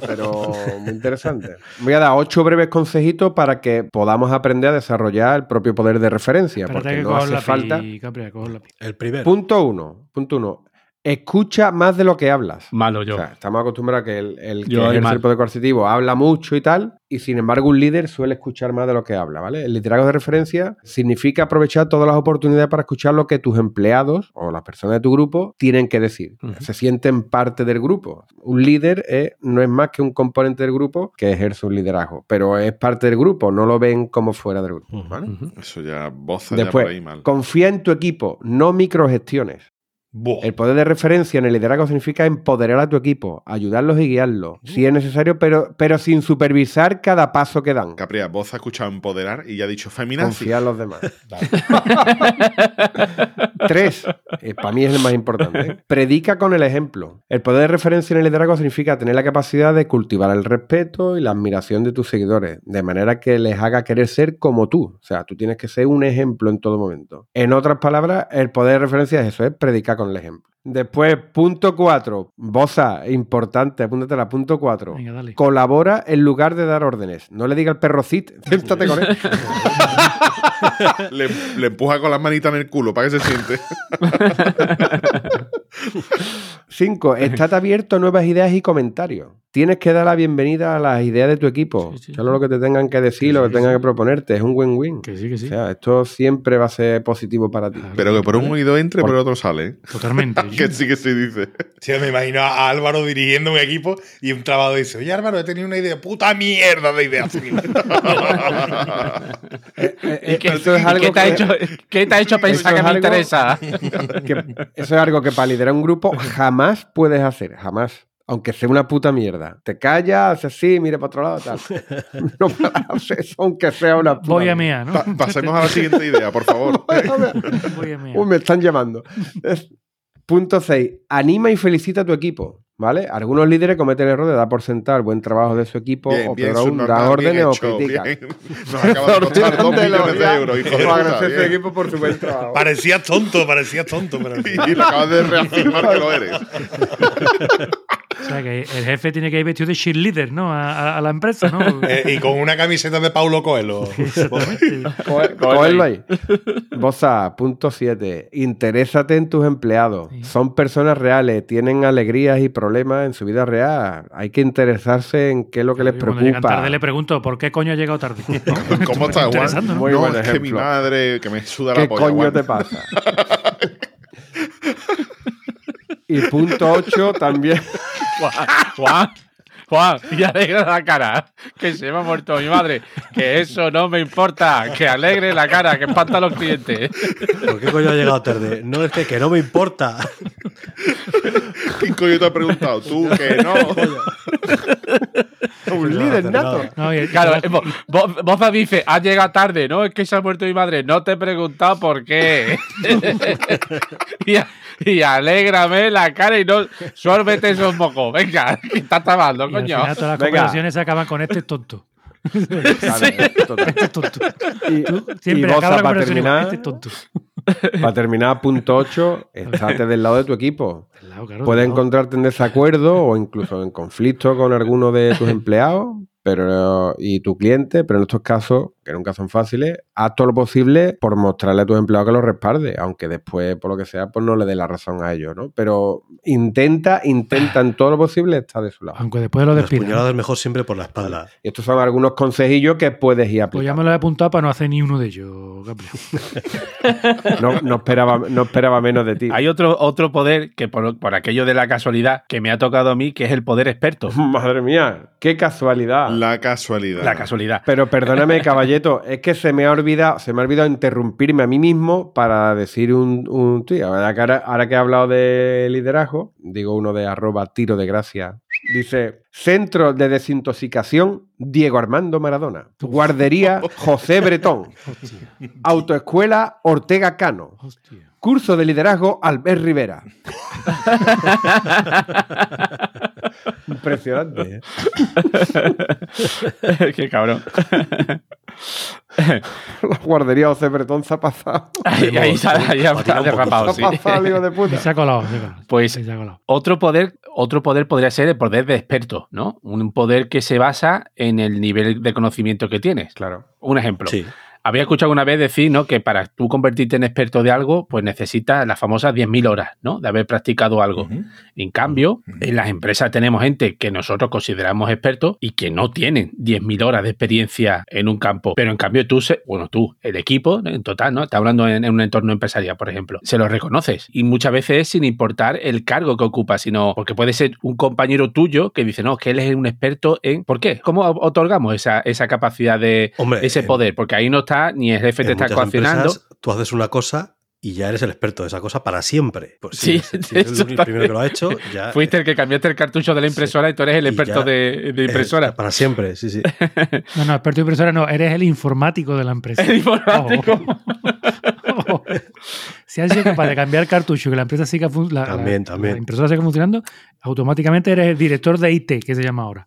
Pero muy interesante. Voy a dar ocho breves consejitos para que podamos aprender a desarrollar el propio poder de referencia, Espérate porque que no hace falta. Capri. El primero. Punto uno. Punto uno. Escucha más de lo que hablas. Malo yo. O sea, estamos acostumbrados a que el, el que ejerce el poder coercitivo habla mucho y tal, y sin embargo un líder suele escuchar más de lo que habla, ¿vale? El liderazgo de referencia significa aprovechar todas las oportunidades para escuchar lo que tus empleados o las personas de tu grupo tienen que decir. Se sienten parte del grupo. Un líder es- no es más que un componente del grupo que ejerce un liderazgo, pero es parte del grupo, no lo ven como fuera del grupo. ¿vale? Eso ya boza ya por Después, ahí mal. confía en tu equipo, no microgestiones. Buah. El poder de referencia en el liderazgo significa empoderar a tu equipo, ayudarlos y guiarlos, si es necesario, pero, pero sin supervisar cada paso que dan. Capri, vos has escuchado empoderar y ya ha dicho feminazi. Confiar en los demás. Tres, para mí es el más importante. ¿eh? Predica con el ejemplo. El poder de referencia en el liderazgo significa tener la capacidad de cultivar el respeto y la admiración de tus seguidores, de manera que les haga querer ser como tú. O sea, tú tienes que ser un ejemplo en todo momento. En otras palabras, el poder de referencia es eso, es predicar con el ejemplo. Después, punto cuatro. Boza, importante, apúntatela, punto cuatro. Venga, dale. Colabora en lugar de dar órdenes. No le diga al perro Cid, siéntate con él. le, le empuja con las manitas en el culo para que se siente. 5. Estate abierto a nuevas ideas y comentarios. Tienes que dar la bienvenida a las ideas de tu equipo. Sí, sí, Solo lo que te tengan que decir, lo que sí, tengan sí. que proponerte. Es un win-win. Que sí, que sí. O sea, esto siempre va a ser positivo para ti. Claro. Pero que por un oído entre, por el otro sale. Totalmente. Que sí que sí dice. Sí, me imagino a Álvaro dirigiendo un equipo y un trabajador dice, oye Álvaro, he tenido una idea, puta mierda de idea. Eh, eh, ¿Y qué, esto es y algo qué te ha que- hecho, qué te ha hecho pensar que me algo- interesa? que eso es algo que para liderar un grupo jamás puedes hacer, jamás. Aunque sea una puta mierda. Te callas, haces así, mire para otro lado, tal. No eso, aunque sea una puta Voy a mear, ¿no? Pa- pasemos a la siguiente idea, por favor. Voy a. Uy, me están llamando. Punto 6. Anima y felicita a tu equipo. ¿Vale? Algunos líderes cometen el error de dar por sentado el buen trabajo de su equipo Bien, o peor aún, dar órdenes o critican. Nos acaba de costar dos millones de euros, hijo de Para puta. agradecer a su bien. equipo por su buen trabajo. parecías tonto, parecías tonto, pero... Y le acabas de reafirmar que lo eres. O sea, que el jefe tiene que ir vestido de cheerleader, ¿no? A, a- a la empresa, ¿no? Eh, y con una camiseta de Paulo Coelho. Exactamente. Co- Cógelo ahí. Boza, punto 7. Interésate en tus empleados. Sí. Son personas reales, tienen alegrías y problemas en su vida real. Hay que interesarse en qué es lo que les preocupa. tarde le pregunto, ¿por qué coño ha llegado tarde? ¿Cómo estás, Juan? ¿no? Muy no, buen es que mi ejemplo. madre, que me suda la ¿Qué polla, coño Juan. te pasa? y punto 8 también. Juan, Juan, Juan, y alegra la cara, que se me ha muerto mi madre. Que eso no me importa, que alegre la cara, que espanta a los clientes. ¿Por qué coño ha llegado tarde? No, es que, que no me importa. ¿Quién coño te ha preguntado? Tú, que no. Un líder nato. No, y- Claro, eh, Bo- Bo- Boza dice, has llegado tarde, ¿no? Es que se ha muerto mi madre. No te he preguntado por qué. y, a- y alégrame la cara y no suélvete esos mocos. Venga, que estás trabajando, y al coño. final todas las Venga. conversaciones se acaban con este es tonto. Claro. Este es tonto. Y, Tú siempre Boza, acabas la para terminar, este es tonto. para terminar, punto 8, estate del lado de tu equipo. Al lado, claro, Puedes encontrarte en desacuerdo o incluso en conflicto con alguno de tus empleados, pero y tu cliente, pero en estos casos, que nunca son fáciles, haz todo lo posible por mostrarle a tus empleados que lo respalde, aunque después, por lo que sea, pues no le dé la razón a ellos, ¿no? Pero intenta, intenta en todo lo posible estar de su lado. Aunque después lo Las despidan. puñaladas es mejor siempre por la espalda. Y estos son algunos consejillos que puedes ir Pues ya aplicando. me lo he apuntado para no hacer ni uno de ellos, Gabriel. No, no esperaba, no esperaba menos de ti. Hay otro, otro poder que por, por aquello de la casualidad que me ha tocado a mí, que es el poder experto. Madre mía, qué casualidad. La casualidad. La casualidad. Pero perdóname, caballeto, es que se me ha olvidado, se me ha olvidado interrumpirme a mí mismo para decir un, un tío. Ahora, que- ahora- ahora que he hablado de liderazgo, digo uno de arroba tiro de gracia. Dice, Centro de Desintoxicación Diego Armando Maradona. Guardería José Bretón. Autoescuela Ortega Cano. Hostia. Curso de liderazgo Albert Rivera. Impresionante. ¿eh? Qué cabrón. La guardería José Bretón se ha pasado. Ahí, ahí se ha- derrapado, Se ha sí. pasado, hijo de puta. Se ha colado, se ha colado. Pues- Se ha colado. Otro poder, otro poder podría ser el poder de experto, ¿no? Un poder que se basa en el nivel de conocimiento que tienes. Claro. Un ejemplo. Sí. Había escuchado una vez decir, ¿no? Que para tú convertirte en experto de algo, pues necesitas las famosas 10.000 horas, ¿no? De haber practicado algo. En cambio, en las empresas tenemos gente que nosotros consideramos expertos y que no tienen 10.000 horas de experiencia en un campo. Pero en cambio tú, se- bueno, tú, el equipo, en total, ¿no? Está hablando en, en un entorno empresarial, por ejemplo. Se lo reconoces. Y muchas veces es sin importar el cargo que ocupa, sino porque puede ser un compañero tuyo que dice, no, que él es un experto en... ¿Por qué? ¿Cómo otorgamos esa, esa capacidad de... Hombre, ese en- poder? Porque ahí no está ni el jefe te En está coaccionando. empresas, tú haces una cosa y ya eres el experto de esa cosa para siempre. Pues Sí, si, si eres el primero que lo ha hecho, ya. Fuiste el que cambiaste el cartucho de la impresora y tú eres el experto ya de, de eh, impresora. para siempre, sí, sí. No, no, experto impresora no, eres el informático de la empresa. El informático. Si has sido capaz de cambiar cartucho y que la empresa siga la, También, la- también. la impresora siga funcionando, automáticamente eres el director de IT, que se llama ahora.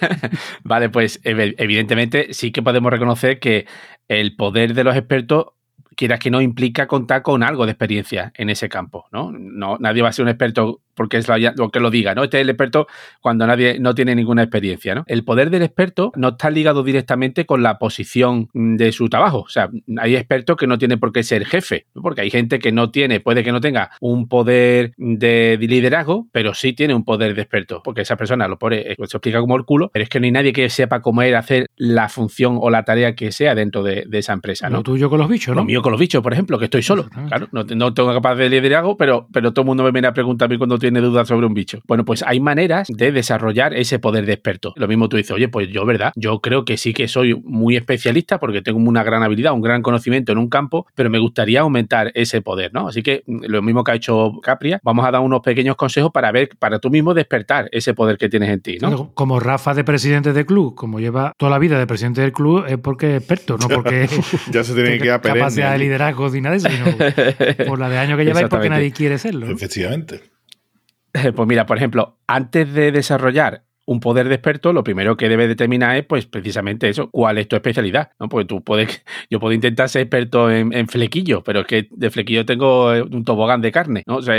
Vale, pues ev- evidentemente sí que podemos reconocer que el poder de los expertos, quieras que no, implica contar con algo de experiencia en ese campo, ¿no? no nadie va a ser un experto porque es lo, lo que lo diga, ¿no? Este es el experto cuando nadie no tiene ninguna experiencia, ¿no? El poder del experto no está ligado directamente con la posición de su trabajo. O sea, hay expertos que no tienen por qué ser jefe, ¿no? porque hay gente que no tiene, puede que no tenga un poder de liderazgo, pero sí tiene un poder de experto, porque esa persona lo pone, se explica como el culo, pero es que no hay nadie que sepa cómo es hacer la función o la tarea que sea dentro de, de esa empresa, ¿no? Lo tuyo con los bichos, Lo ¿no? mío con los bichos, por ejemplo, que estoy solo. Claro, no, no tengo capaz de liderazgo, pero, pero todo el mundo me viene a preguntar a mí cuando tiene dudas sobre un bicho. Bueno, pues hay maneras de desarrollar ese poder de experto. Lo mismo tú dices, oye, pues yo, ¿verdad? Yo creo que sí que soy muy especialista porque tengo una gran habilidad, un gran conocimiento en un campo, pero me gustaría aumentar ese poder, ¿no? Así que mm, lo mismo que ha hecho Capria, vamos a dar unos pequeños consejos para ver, para tú mismo despertar ese poder que tienes en ti, ¿no? Como Rafa de presidente de club, como lleva toda la vida de presidente del club, es porque es experto, no porque Ya se tiene que quedar perenne. capacidad de liderazgo ni nada de eso, sino por la de años que lleva y porque nadie quiere serlo. ¿no? Efectivamente. Pues mira, por ejemplo, antes de desarrollar un poder de experto, lo primero que debe determinar es, pues, precisamente eso, cuál es tu especialidad, ¿no? Porque tú puedes, yo puedo intentar ser experto en, en flequillo, pero es que de flequillo tengo eh, un tobogán de carne, ¿no? O sea,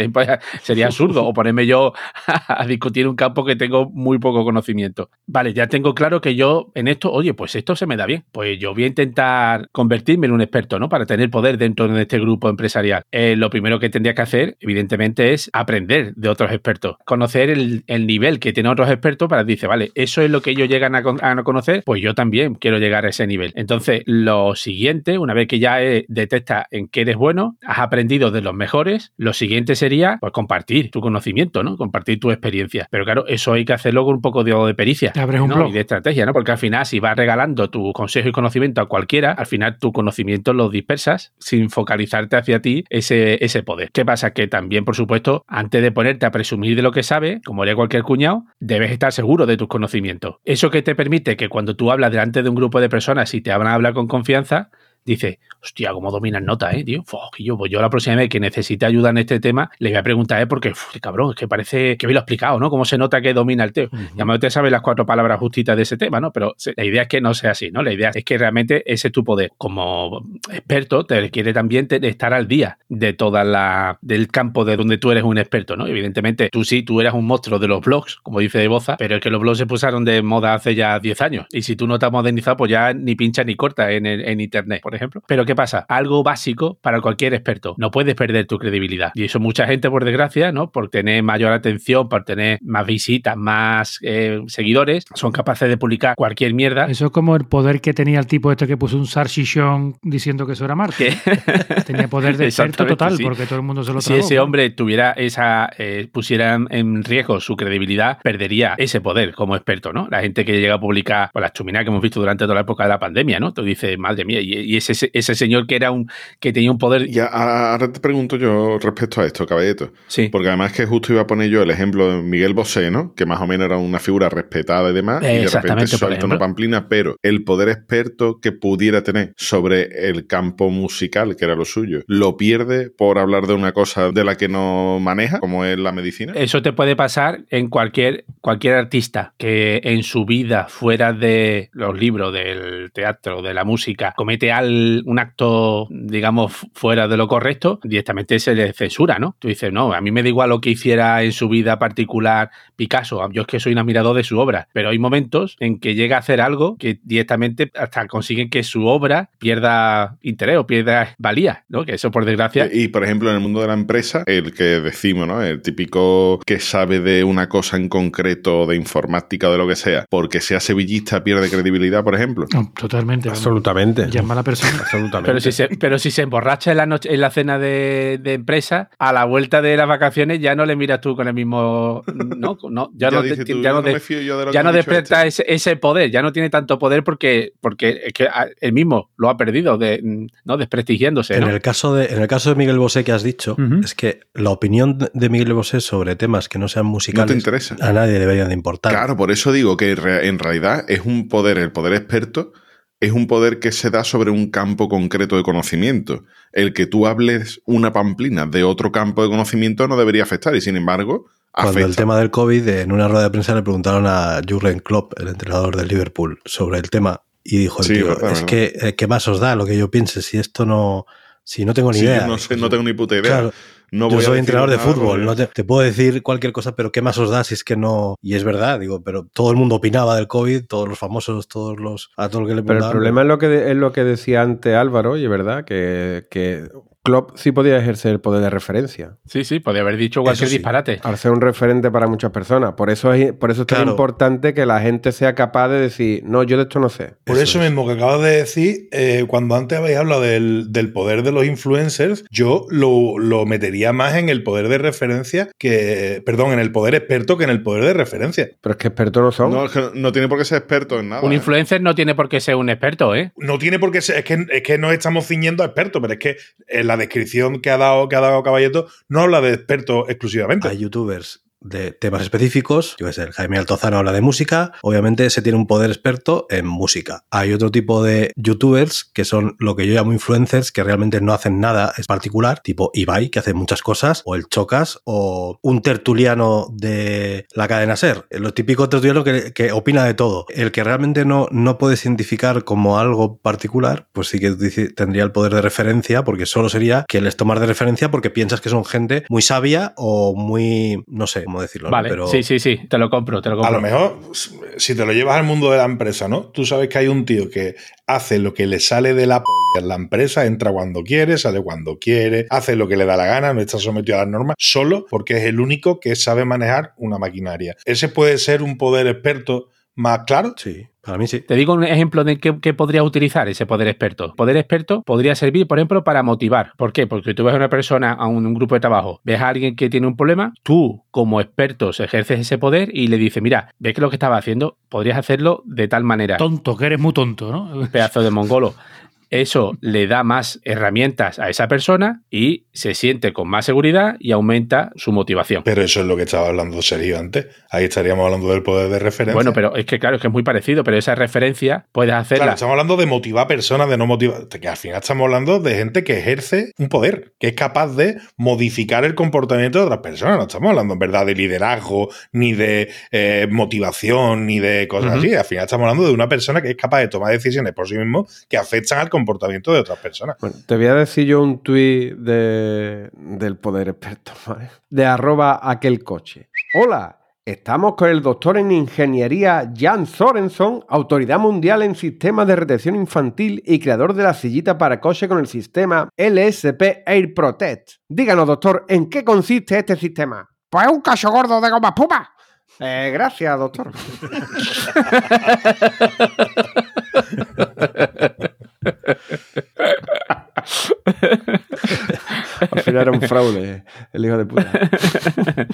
sería absurdo, o ponerme yo a discutir un campo que tengo muy poco conocimiento. Vale, ya tengo claro que yo en esto, oye, pues esto se me da bien, pues yo voy a intentar convertirme en un experto, ¿no? Para tener poder dentro de este grupo empresarial. Eh, lo primero que tendría que hacer, evidentemente, es aprender de otros expertos, conocer el, el nivel que tienen otros expertos para decir, vale, eso es lo que ellos llegan a, con- a no conocer, pues yo también quiero llegar a ese nivel. Entonces, lo siguiente, una vez que ya eh, detectas en qué eres bueno, has aprendido de los mejores, lo siguiente sería, pues, compartir tu conocimiento, ¿no? Compartir tu experiencia. Pero claro, eso hay que hacerlo con un poco de, de pericia. ¿no? blog. Y de estrategia, ¿no? Porque al final, si vas regalando tu consejo y conocimiento a cualquiera, al final tu conocimiento lo dispersas sin focalizarte hacia ti ese, ese poder. ¿Qué pasa? Que también, por supuesto, antes de ponerte a presumir de lo que sabes, como haría cualquier cuñado, debes estar seguro de tus conocimientos. Eso que te permite que cuando tú hablas delante de un grupo de personas y te van a hablar con confianza, dice, hostia, cómo dominas nota, ¿eh, tío? Yo, pues yo la próxima vez que necesite ayuda en este tema, le voy a preguntar, ¿eh? Porque, uf, cabrón, es que parece que me lo he explicado, ¿no? Cómo se nota que domina el tío. Y a lo mejor te sabes las cuatro palabras justitas de ese tema, ¿no? Pero la idea es que no sea así, ¿no? La idea es que realmente ese es tu poder. Como experto, te requiere también estar al día de toda la del campo de donde tú eres un experto, ¿no? Evidentemente, tú sí, tú eras un monstruo de los blogs, como dice de Boza, pero es que los blogs se pusieron de moda hace ya 10 años. Y si tú no te has modernizado, pues ya ni pincha ni corta en, el- en internet, por ejemplo. Pero ¿qué pasa? Algo básico para cualquier experto. No puedes perder tu credibilidad. Y eso mucha gente, por desgracia, ¿no? Por tener mayor atención, por tener más visitas, más eh, seguidores, son capaces de publicar cualquier mierda. Eso es como el poder que tenía el tipo este que puso un Sarchichon diciendo que eso era Marte. que Tenía poder de experto total, sí. porque todo el mundo se lo si tragó. ese hombre tuviera esa, eh, pusiera en riesgo su credibilidad, perdería ese poder como experto, ¿no? La gente que llega a publicar pues, las chuminadas que hemos visto durante toda la época de la pandemia, ¿no? Tú dices, madre mía, y, y ese, ese señor que era un, que tenía un poder. Y ahora te pregunto yo respecto a esto, caballito. Sí. Porque además que justo iba a poner yo el ejemplo de Miguel Bosé, ¿no? Que más o menos era una figura respetada y demás. y de repente suelta una pamplina, pero el poder experto que pudiera tener sobre el campo musical, que era lo suyo, lo pierde por hablar de una cosa de la que no maneja, como es la medicina. Eso te puede pasar en cualquier, cualquier artista que en su vida, fuera de los libros, del teatro, de la música, comete un acto, digamos, fu- fuera de lo correcto, directamente se le censura, ¿no? Tú dices, no, a mí me da igual lo que hiciera en su vida particular Picasso, yo es que soy un admirador de su obra, pero hay momentos en que llega a hacer algo que directamente hasta consiguen que su obra pierda interés o pierda valía, ¿no? Que eso, por desgracia, Y, por ejemplo, en el mundo de la empresa, el que decimos, ¿no? El típico que sabe de una cosa en concreto, de informática o de lo que sea, porque sea sevillista pierde credibilidad, por ejemplo. No, totalmente. Absolutamente. Es mala persona. Absolutamente. Pero si se, pero si se emborracha en la, noche, en la cena de, de empresa, a la vuelta de las vacaciones ya no le miras tú con el mismo. No, no ya, no, dices te- tú, ya no no de- de ya no dicho despierta este. ese, ese poder, ya no tiene tanto poder porque, porque es que a- él mismo lo ha perdido, de, ¿no? desprestigiándose. En ¿no? el, caso de, en el caso de Miguel Bosé que has dicho, Ujú. es que la opinión de Miguel Bosé sobre temas que no sean No musicales te interesa. a nadie debería de importar. Claro, por eso digo que re- en realidad es un poder, el poder experto, es un poder que se da sobre un campo concreto de conocimiento. El que tú hables una pamplina de otro campo de conocimiento no debería afectar y sin embargo Cuando afecta. el tema del COVID, en una rueda de prensa le preguntaron a Jurgen Klopp, el entrenador del Liverpool, sobre el tema y dijo el Sí, tío, verdad, es que eh, ¿qué más os da lo que yo piense si esto no, si no tengo ni Sí, idea? no sé, no tengo ni puta idea. Claro, No yo voy soy entrenador de fútbol, porque- no te, te puedo decir cualquier cosa, pero ¿qué más os da si es que no? Y es verdad, digo, pero todo el mundo opinaba del COVID, todos los famosos, todos los a todo lo que le Pero el problema es lo que, de- es lo que decía antes Álvaro, y es verdad, que, que Klopp sí podía ejercer el poder de referencia. Sí, sí, podía haber dicho cualquier sí. disparate. Al ser un referente para muchas personas. Por eso es, por eso es tan importante que la gente sea capaz de decir, no, yo de esto no sé. Por eso, mismo que acabas de decir, eh, cuando antes habéis hablado del, del poder de los influencers, yo lo, lo metería más en el poder de referencia que, perdón, en el poder experto que en el poder de referencia. Pero es que expertos no son. No, es que no tiene por qué ser experto en nada. Un ¿eh? influencer no tiene por qué ser un experto, ¿eh? No tiene por qué ser, es que, es que nos estamos ciñendo a expertos, pero es que en la descripción que ha dado, que ha dado Caballeto no habla de expertos exclusivamente. hay youtubers de temas específicos, yo sé, Jaime Altozano habla de música, obviamente se tiene un poder experto en música. Hay otro tipo de youtubers que son lo que yo llamo influencers, que realmente no hacen nada es particular, tipo Ibai, que hace muchas cosas, o el Chocas, o un tertuliano de la cadena Ser, lo típico tertuliano que, opina de todo. El que realmente no, no puedes identificar como algo particular, pues sí que tendría el poder de referencia, porque solo sería que les tomas de referencia porque piensas que son gente muy sabia o muy, no sé cómo decirlo, ¿no? Vale, pero sí, sí, sí, te lo compro, te lo A compro. lo mejor, si te lo llevas al mundo de la empresa, ¿no? Tú sabes que hay un tío que hace lo que le sale de la polla en la empresa, entra cuando quiere, sale cuando quiere, hace lo que le da la gana, no está sometido a las normas, solo porque es el único que sabe manejar una maquinaria. Ese puede ser un poder experto más claro. sí, para mí sí. Te digo un ejemplo de qué, qué podría utilizar ese poder experto. Poder experto podría servir, por ejemplo, para motivar. ¿Por qué? Porque tú ves a una persona, a un, un grupo de trabajo, ves a alguien que tiene un problema, tú como experto ejerces ese poder y le dices, mira, ves que lo que estaba haciendo, podrías hacerlo de tal manera. Tonto, que eres muy tonto, ¿no? Pedazo de mongolo. eso le da más herramientas a esa persona y se siente con más seguridad y aumenta su motivación. Pero eso es lo que estaba hablando Sergio antes. Ahí estaríamos hablando del poder de referencia. Bueno, pero es que claro, es que es muy parecido, pero esa referencia puedes hacerla. Claro, estamos hablando de motivar personas, de no motivar. Que al final estamos hablando de gente que ejerce un poder, que es capaz de modificar el comportamiento de otras personas. No estamos hablando en verdad de liderazgo, ni de eh, motivación, ni de cosas así. Al final estamos hablando de una persona que es capaz de tomar decisiones por sí mismo que afectan al comportamiento de otras personas. Bueno, te voy a decir yo un tuit de, del poder experto, ¿vale? De arroba aquel coche. Hola, estamos con el doctor en ingeniería Jan Sorenson, autoridad mundial en sistemas de retención infantil y creador de la sillita para coche con el sistema LSP Air Protect. Díganos, doctor, ¿en qué consiste este sistema? Pues es un cacho gordo de goma puma. Eh, gracias, doctor. Al final era un fraude, el hijo de puta.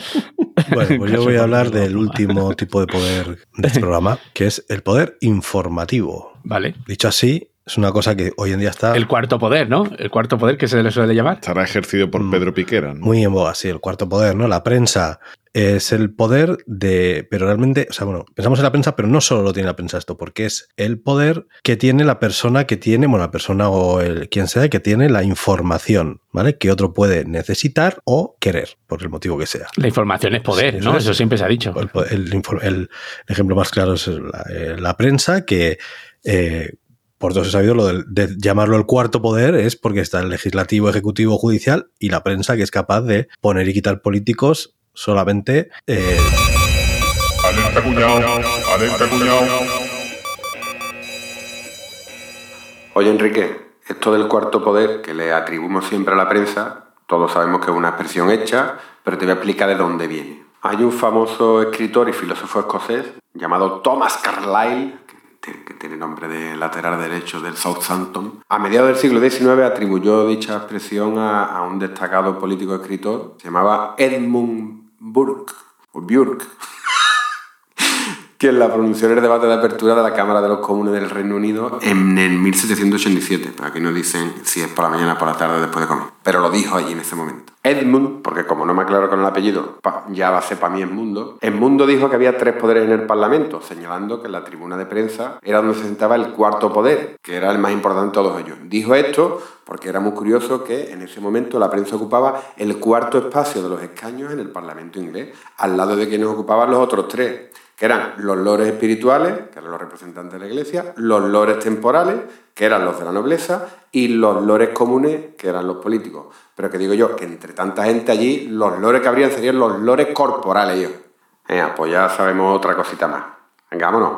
Bueno, pues yo voy a hablar del último tipo de poder de este programa, que es el poder informativo. Vale. Dicho así, es una cosa que hoy en día está El cuarto poder, ¿no? El cuarto poder que se le suele llamar. Estará ejercido por Mm. Pedro Piquera. ¿no? muy en boga, sí, el cuarto poder, ¿no? La prensa es el poder de, pero realmente, o sea, bueno, pensamos en la prensa, pero no solo lo tiene la prensa esto, porque es el poder que tiene la persona que tiene, bueno, la persona o el quien sea que tiene la información, ¿vale? Que otro puede necesitar o querer, por el motivo que sea. La información es poder, Sí, ¿no? eso es. Eso siempre se ha dicho. El, ejemplo más claro es la, eh, la prensa, que eh, por todos he sabido lo de, llamarlo el cuarto poder es porque está el legislativo, ejecutivo, judicial y la prensa que es capaz de poner y quitar políticos solamente eh, Alerta cuñado, alerta cuñado. Oye, Enrique, esto del cuarto poder que le atribuimos siempre a la prensa, todos sabemos que es una expresión hecha, pero te voy a explicar de dónde viene. Hay un famoso escritor y filósofo escocés llamado Thomas Carlyle, que tiene- que tiene nombre de lateral derecho del Southampton. A mediados del siglo XIX atribuyó dicha expresión a, a un destacado político escritor, se llamaba Edmund Burke, o Burke, quien la pronunció en el debate de apertura de la Cámara de los Comunes del Reino Unido en el 1787. Para que no dicen si es por la mañana por la tarde después de comer. Pero lo dijo allí en ese momento. Edmund, porque como no me aclaro con el apellido, ya va a ser para mí Edmundo. Edmundo dijo que había tres poderes en el Parlamento, señalando que la tribuna de prensa era donde se sentaba el cuarto poder, que era el más importante de todos ellos. Dijo esto porque era muy curioso que en ese momento la prensa ocupaba el cuarto espacio de los escaños en el Parlamento inglés, al lado de quienes ocupaban los otros tres que eran los lores espirituales, que eran los representantes de la iglesia, los lores temporales, que eran los de la nobleza, y los lores comunes, que eran los políticos. Pero que digo yo, que entre tanta gente allí, los lores que habrían serían los lores corporales. Yo. Venga, pues ya sabemos otra cosita más. Venga, vámonos.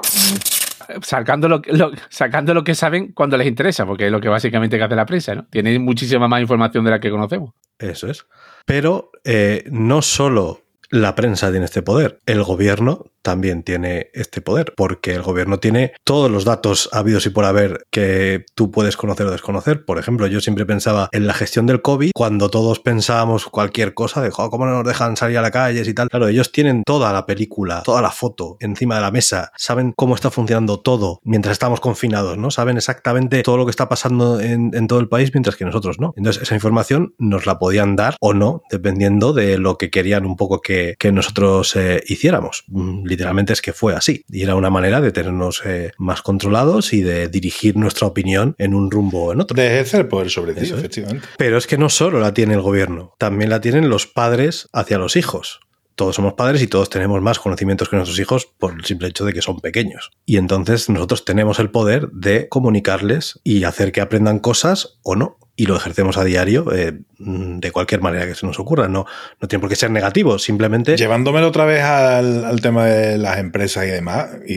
Sacando lo, lo- sacando lo que saben cuando les interesa, porque es lo que básicamente que hace la prensa, ¿no? Tiene muchísima más información de la que conocemos. Eso es. Pero eh, no solo la prensa tiene este poder, el gobierno también tiene este poder, porque el gobierno tiene todos los datos habidos y por haber que tú puedes conocer o desconocer. Por ejemplo, yo siempre pensaba en la gestión del COVID, cuando todos pensábamos cualquier cosa de "Jo, cómo no nos dejan salir a la calle y tal. Claro, ellos tienen toda la película, toda la foto encima de la mesa, saben cómo está funcionando todo mientras estamos confinados, ¿no? Saben exactamente todo lo que está pasando en, todo el país, mientras que nosotros no. Entonces, esa información nos la podían dar o no, dependiendo de lo que querían un poco que, nosotros eh, hiciéramos. Literalmente es que fue así. Y era una manera de tenernos eh, más controlados y de dirigir nuestra opinión en un rumbo o en otro. De ejercer poder sobre ti, efectivamente. Pero es que no solo la tiene el gobierno, también la tienen los padres hacia los hijos. Todos somos padres y todos tenemos más conocimientos que nuestros hijos por el simple hecho de que son pequeños. Y entonces nosotros tenemos el poder de comunicarles y hacer que aprendan cosas o no. Y lo ejercemos a diario eh, de cualquier manera que se nos ocurra. No, no tiene por qué ser negativo, simplemente... Llevándomelo otra vez al, al tema de las empresas y demás, y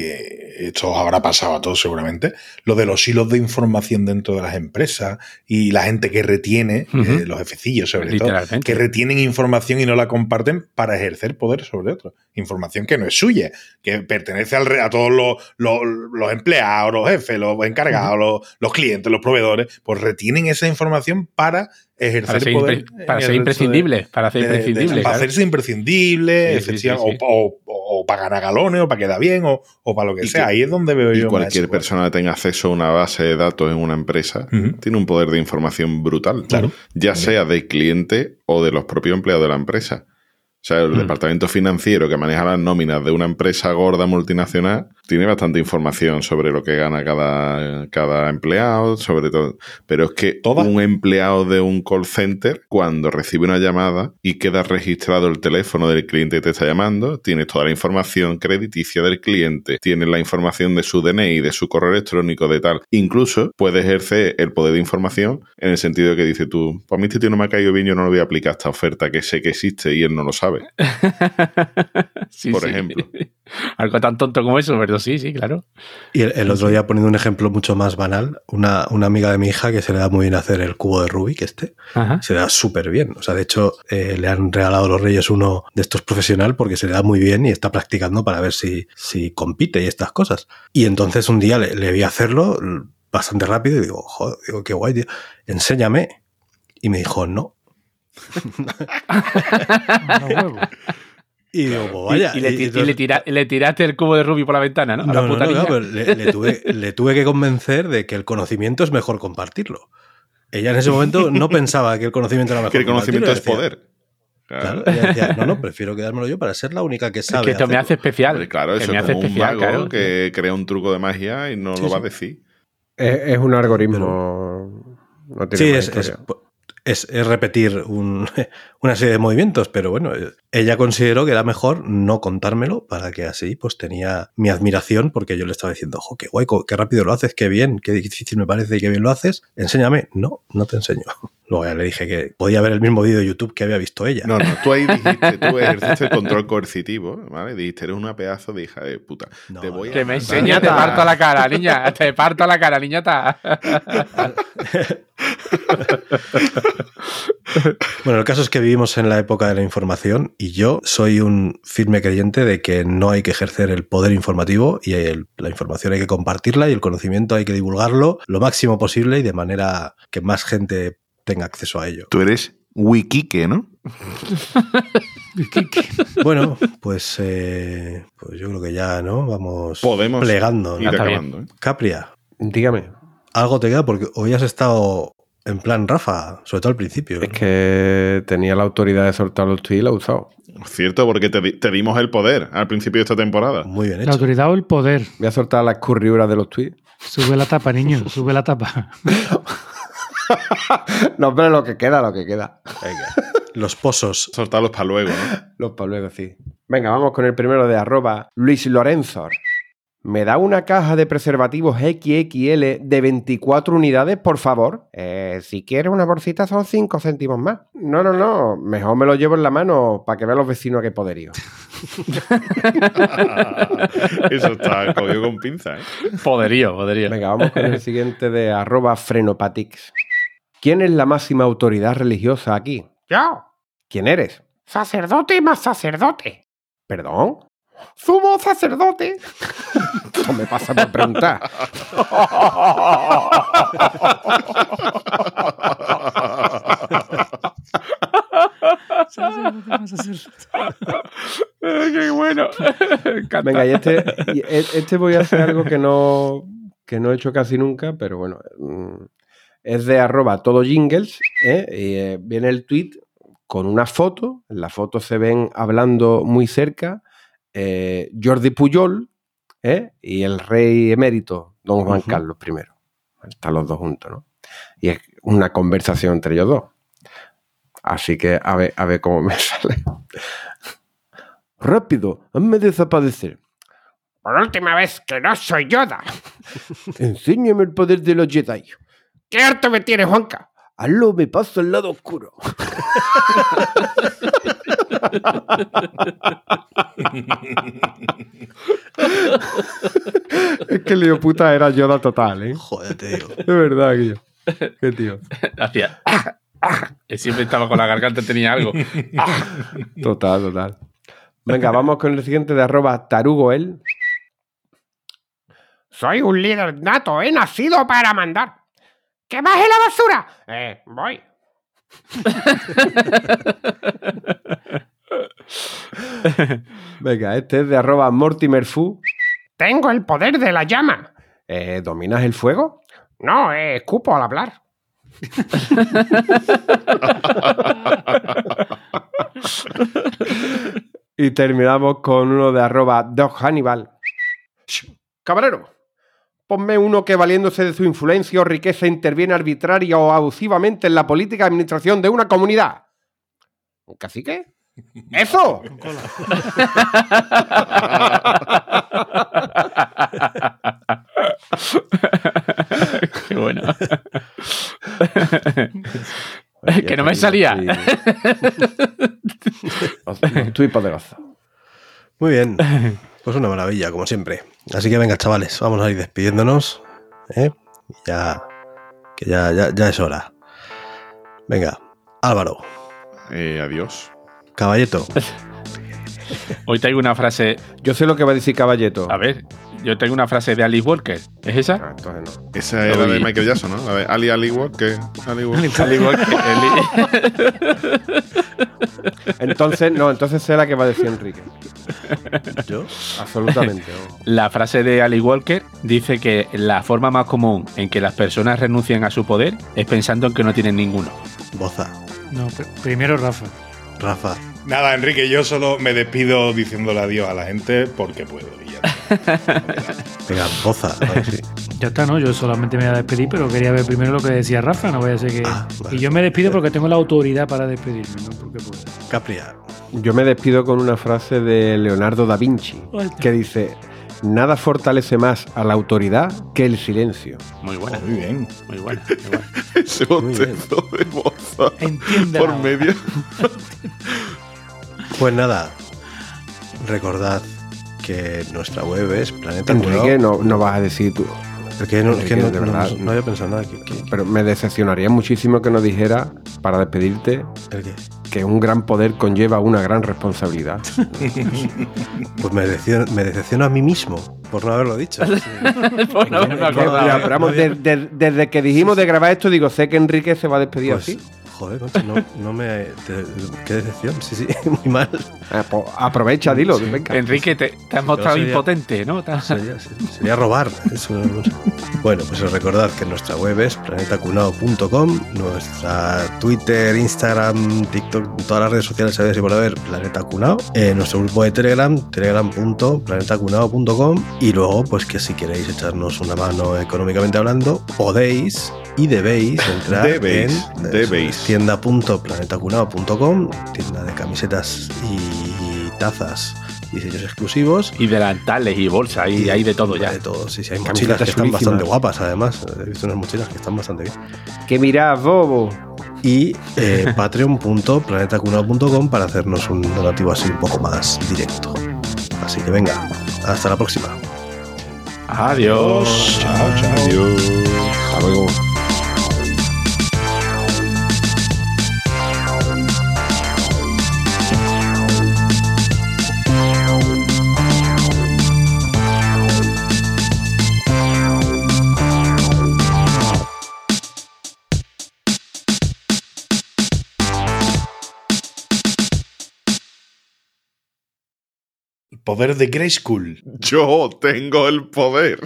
esto os habrá pasado a todos seguramente, lo de los hilos de información dentro de las empresas y la gente que retiene, eh, los jefecillos sobre todo, que retienen información y no la comparten para ejercer poder sobre otros. Información que no es suya, que pertenece al re- a todos los, los- los empleados, los jefes, los encargados, los, los clientes, los proveedores, pues retienen esa información para ejercer Para ser, poder. para ser de- imprescindible. Para ser de- de- imprescindible. para hacerse imprescindible, Sí, sí, efectivamente, sí, sí. O, o- o para ganar galones, o para quedar bien, o, o para lo que Y sea. que- Ahí es donde veo Y yo. cualquier persona que tenga acceso a una base de datos en una empresa tiene un poder de información brutal. Claro. Ya sea del cliente o de los propios empleados de la empresa. O sea, el departamento financiero que maneja las nóminas de una empresa gorda multinacional tiene bastante información sobre lo que gana cada, cada empleado, sobre todo. Pero es que ¿Toda? un empleado de un call center, cuando recibe una llamada y queda registrado el teléfono del cliente que te está llamando, tienes toda la información crediticia del cliente, tienes la información de su DNI, de su correo electrónico, de tal. Incluso puede ejercer el poder de información en el sentido de que dice tú, para mí este tío no me ha caído bien, yo no le voy a aplicar esta oferta que sé que existe y él no lo sabe. Sí, por sí. ejemplo. Algo tan tonto como eso, pero sí, sí, claro. Y el, el otro día, poniendo un ejemplo mucho más banal, una, una amiga de mi hija que se le da muy bien hacer el cubo de Rubik este, Ajá. se le da súper bien. O sea, de hecho, eh, le han regalado a los Reyes uno de estos profesional porque se le da muy bien y está practicando para ver si, si compite y estas cosas. Y entonces un día le, le vi hacerlo bastante rápido y digo, joder, digo, qué guay, tío. enséñame. Y me dijo, no. Los Y digo, pues vaya. y, y le, y entonces- le tira- le tiraste el cubo de Ruby por la ventana, ¿no? A No, la no, puta no, niña. claro, pero le, le tuve, le tuve que convencer de que el conocimiento es mejor compartirlo. Ella en ese momento no pensaba que el conocimiento era mejor Que el conocimiento es poder. Claro, ella decía, no, no, prefiero quedármelo yo para ser la única que Es sabe. que esto me hacerlo". hace especial. Hombre, claro, eso me es hace como un especial, mago claro. que crea un truco de magia y no Sí, lo va a sí. decir. Es, es un algoritmo. No tiene Sí, es, es, es- es repetir un- una serie de movimientos, pero bueno, eh, ella consideró que era mejor no contármelo para que así pues tenía mi admiración porque yo le estaba diciendo, ojo, qué guay, qué rápido lo haces, qué bien, qué difícil me parece y qué bien lo haces, enséñame. No, no te enseño. Luego ya le dije que podía ver el mismo vídeo de YouTube que había visto ella. No, no, tú ahí dijiste, tú ejerciste el control coercitivo, ¿vale? Dijiste, eres una pedazo de hija de puta. No, te voy no. a Que me enseña, te parto la cara, niña. Te parto la cara, niñata. Bueno, el caso es que vivimos en la época de la información y yo soy un firme creyente de que no hay que ejercer el poder informativo y el- la información hay que compartirla y el conocimiento hay que divulgarlo lo máximo posible y de manera que más gente tenga acceso a ello. Tú eres Wikike, ¿no? Bueno, pues, eh, pues yo creo que ya, ¿no? Vamos Podemos plegando. ir bien. acabando. ¿eh? Capria, Dígame. algo te queda porque hoy has estado en plan Rafa, sobre todo al principio. Es que tenía la autoridad de soltar los tweets y la he usado. Cierto, porque te, di- te dimos el poder al principio de esta temporada. Muy bien La hecho. autoridad o el poder. Voy a soltar las curriuras de los tweets. Sube la tapa, niño, sube la tapa. No, pero lo que queda, lo que queda. Venga. Los pozos. Soltarlos para luego, ¿no? Los para luego, sí. Venga, vamos con el primero de arroba Luis Lorenzo. ¿Me da una caja de preservativos XXL de 24 unidades, por favor? Eh, si quieres una bolsita son 5 céntimos más. No, no, no. Mejor me lo llevo en la mano para que vean los vecinos qué poderío. Eso está cogido con pinza, ¿eh? Poderío, poderío. Venga, vamos con el siguiente de arroba Frenopatix. ¿Quién es la máxima autoridad religiosa aquí? Yo. ¿Quién eres? Sacerdote más sacerdote. ¿Perdón? Sumo sacerdote. No me pasa por preguntar. Qué bueno. Venga, y este, y e- este voy a hacer algo que no, que no he hecho casi nunca, pero bueno. mm, Es de arroba todo jingles. ¿eh? Y, eh, viene el tweet con una foto. En la foto se ven hablando muy cerca eh, Jordi Puyol ¿eh? y el rey emérito, don Juan. Carlos I. Están los dos juntos, ¿no? Y es una conversación entre ellos dos. Así que a ver, a ver cómo me sale. Rápido, hazme desaparecer. Por última vez, que no soy Yoda. Enséñame el poder de los Jedi. ¿Qué harto me tiene, Juanca? Hazlo, me paso al lado oscuro. es que el lío puta era Yoda total, ¿eh? Joder, te digo. De verdad, Guillo. Qué tío. Hacía. Que siempre estaba con la garganta, tenía algo. Total, total. Venga, vamos con el siguiente de arroba tarugoel. Soy un líder nato, he nacido para mandar. ¿Qué más en la basura? Eh, voy. Venga, este es de arroba mortimerfu. Tengo el poder de la llama. Eh, ¿Dominas el fuego? No, eh, escupo al hablar. y terminamos con uno de arroba Dog Hannibal. Cabrero, ponme uno que valiéndose de su influencia o riqueza interviene arbitraria o abusivamente en la política de administración de una comunidad. ¿Un cacique? ¡Eso! Qué bueno. que no me salía. Estoy poderoso. Muy bien. Pues una maravilla, como siempre. Así que venga, chavales, vamos a ir despidiéndonos. ¿eh? Ya. Que ya, ya, ya es hora. Venga, Álvaro, Eh, adiós. Caballeto. Hoy traigo una frase. Yo sé lo que va a decir Caballeto. A ver, yo tengo una frase de Alice Walker. ¿Es esa? Ah, entonces no. Esa era Oye. de Michael Jackson, ¿no? La de Ali Ali Walker. Ali Walker. Entonces, no, entonces sé la que va a decir Enrique. ¿Yo? Absolutamente. La frase de Ali Walker dice que la forma más común en que las personas renuncian a su poder es pensando en que no tienen ninguno. Boza. No, pr- primero Rafa. Rafa. Nada, Enrique, yo solo me despido diciéndole adiós a la gente porque puedo. y ya está. Venga, sí. Ya está, ¿no? Yo solamente me voy a despedir, pero quería ver primero lo que decía Rafa, no vaya a ser que... Ah, vale. Y yo me despido porque tengo la autoridad para despedirme, ¿no? Porque puedo. Capria. Yo me despido con una frase de Leonardo da Vinci que dice: Nada fortalece más a la autoridad que el silencio. Muy buena, Muy bien. muy buena. muy buena. Ese bostezo de boza Entiende. por medio. Pues nada, recordad que nuestra web es Planeta Enrique, no, no vas a decir tú. Es que no, es que no- de verdad. no había pensado nada. ¿Qué, qué- Pero me decepcionaría muchísimo que nos dijera, para despedirte, el qué? Que un gran poder conlleva una gran responsabilidad. Pues me decepciona, me decepciona a mí mismo por no haberlo dicho. Por no haberme acordado. Ya, pero vamos, de- de- desde que dijimos de grabar esto, digo, sé que Enrique se va a despedir Pues, así. joder, no, no me. te- qué decepción, sí, sí, muy mal. Ah, pues aprovecha, dilo. Sí. venga. Enrique, te, te has mostrado sería- impotente, ¿no? Has- Sería, sería robar. eso. Bueno, pues os recordad que nuestra web es planetacunao.com, nuestra Twitter, Instagram, TikTok, todas las redes sociales sabéis y por haber Planeta Cunao, eh, nuestro grupo de Telegram, telegram.planetacunao.com y luego, pues que si queréis echarnos una mano económicamente hablando, podéis y debéis entrar Debéis, en debéis. tienda.planetacunao.com, tienda de camisetas y tazas, diseños exclusivos Y delantales y bolsas, y hay de todo ya. de todo, sí, sí, hay Camisetas mochilas que están chulísimas. bastante guapas, además. He visto unas mochilas que están bastante bien. Que mirad, bobo. Y eh, patreon.planetacunao.com para hacernos un donativo así un poco más directo. Así que venga, hasta la próxima. Adiós. Chao, chao. Hasta luego. Poder de Grayskull. Yo tengo el poder.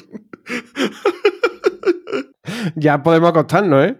Ya podemos acostarnos, ¿eh?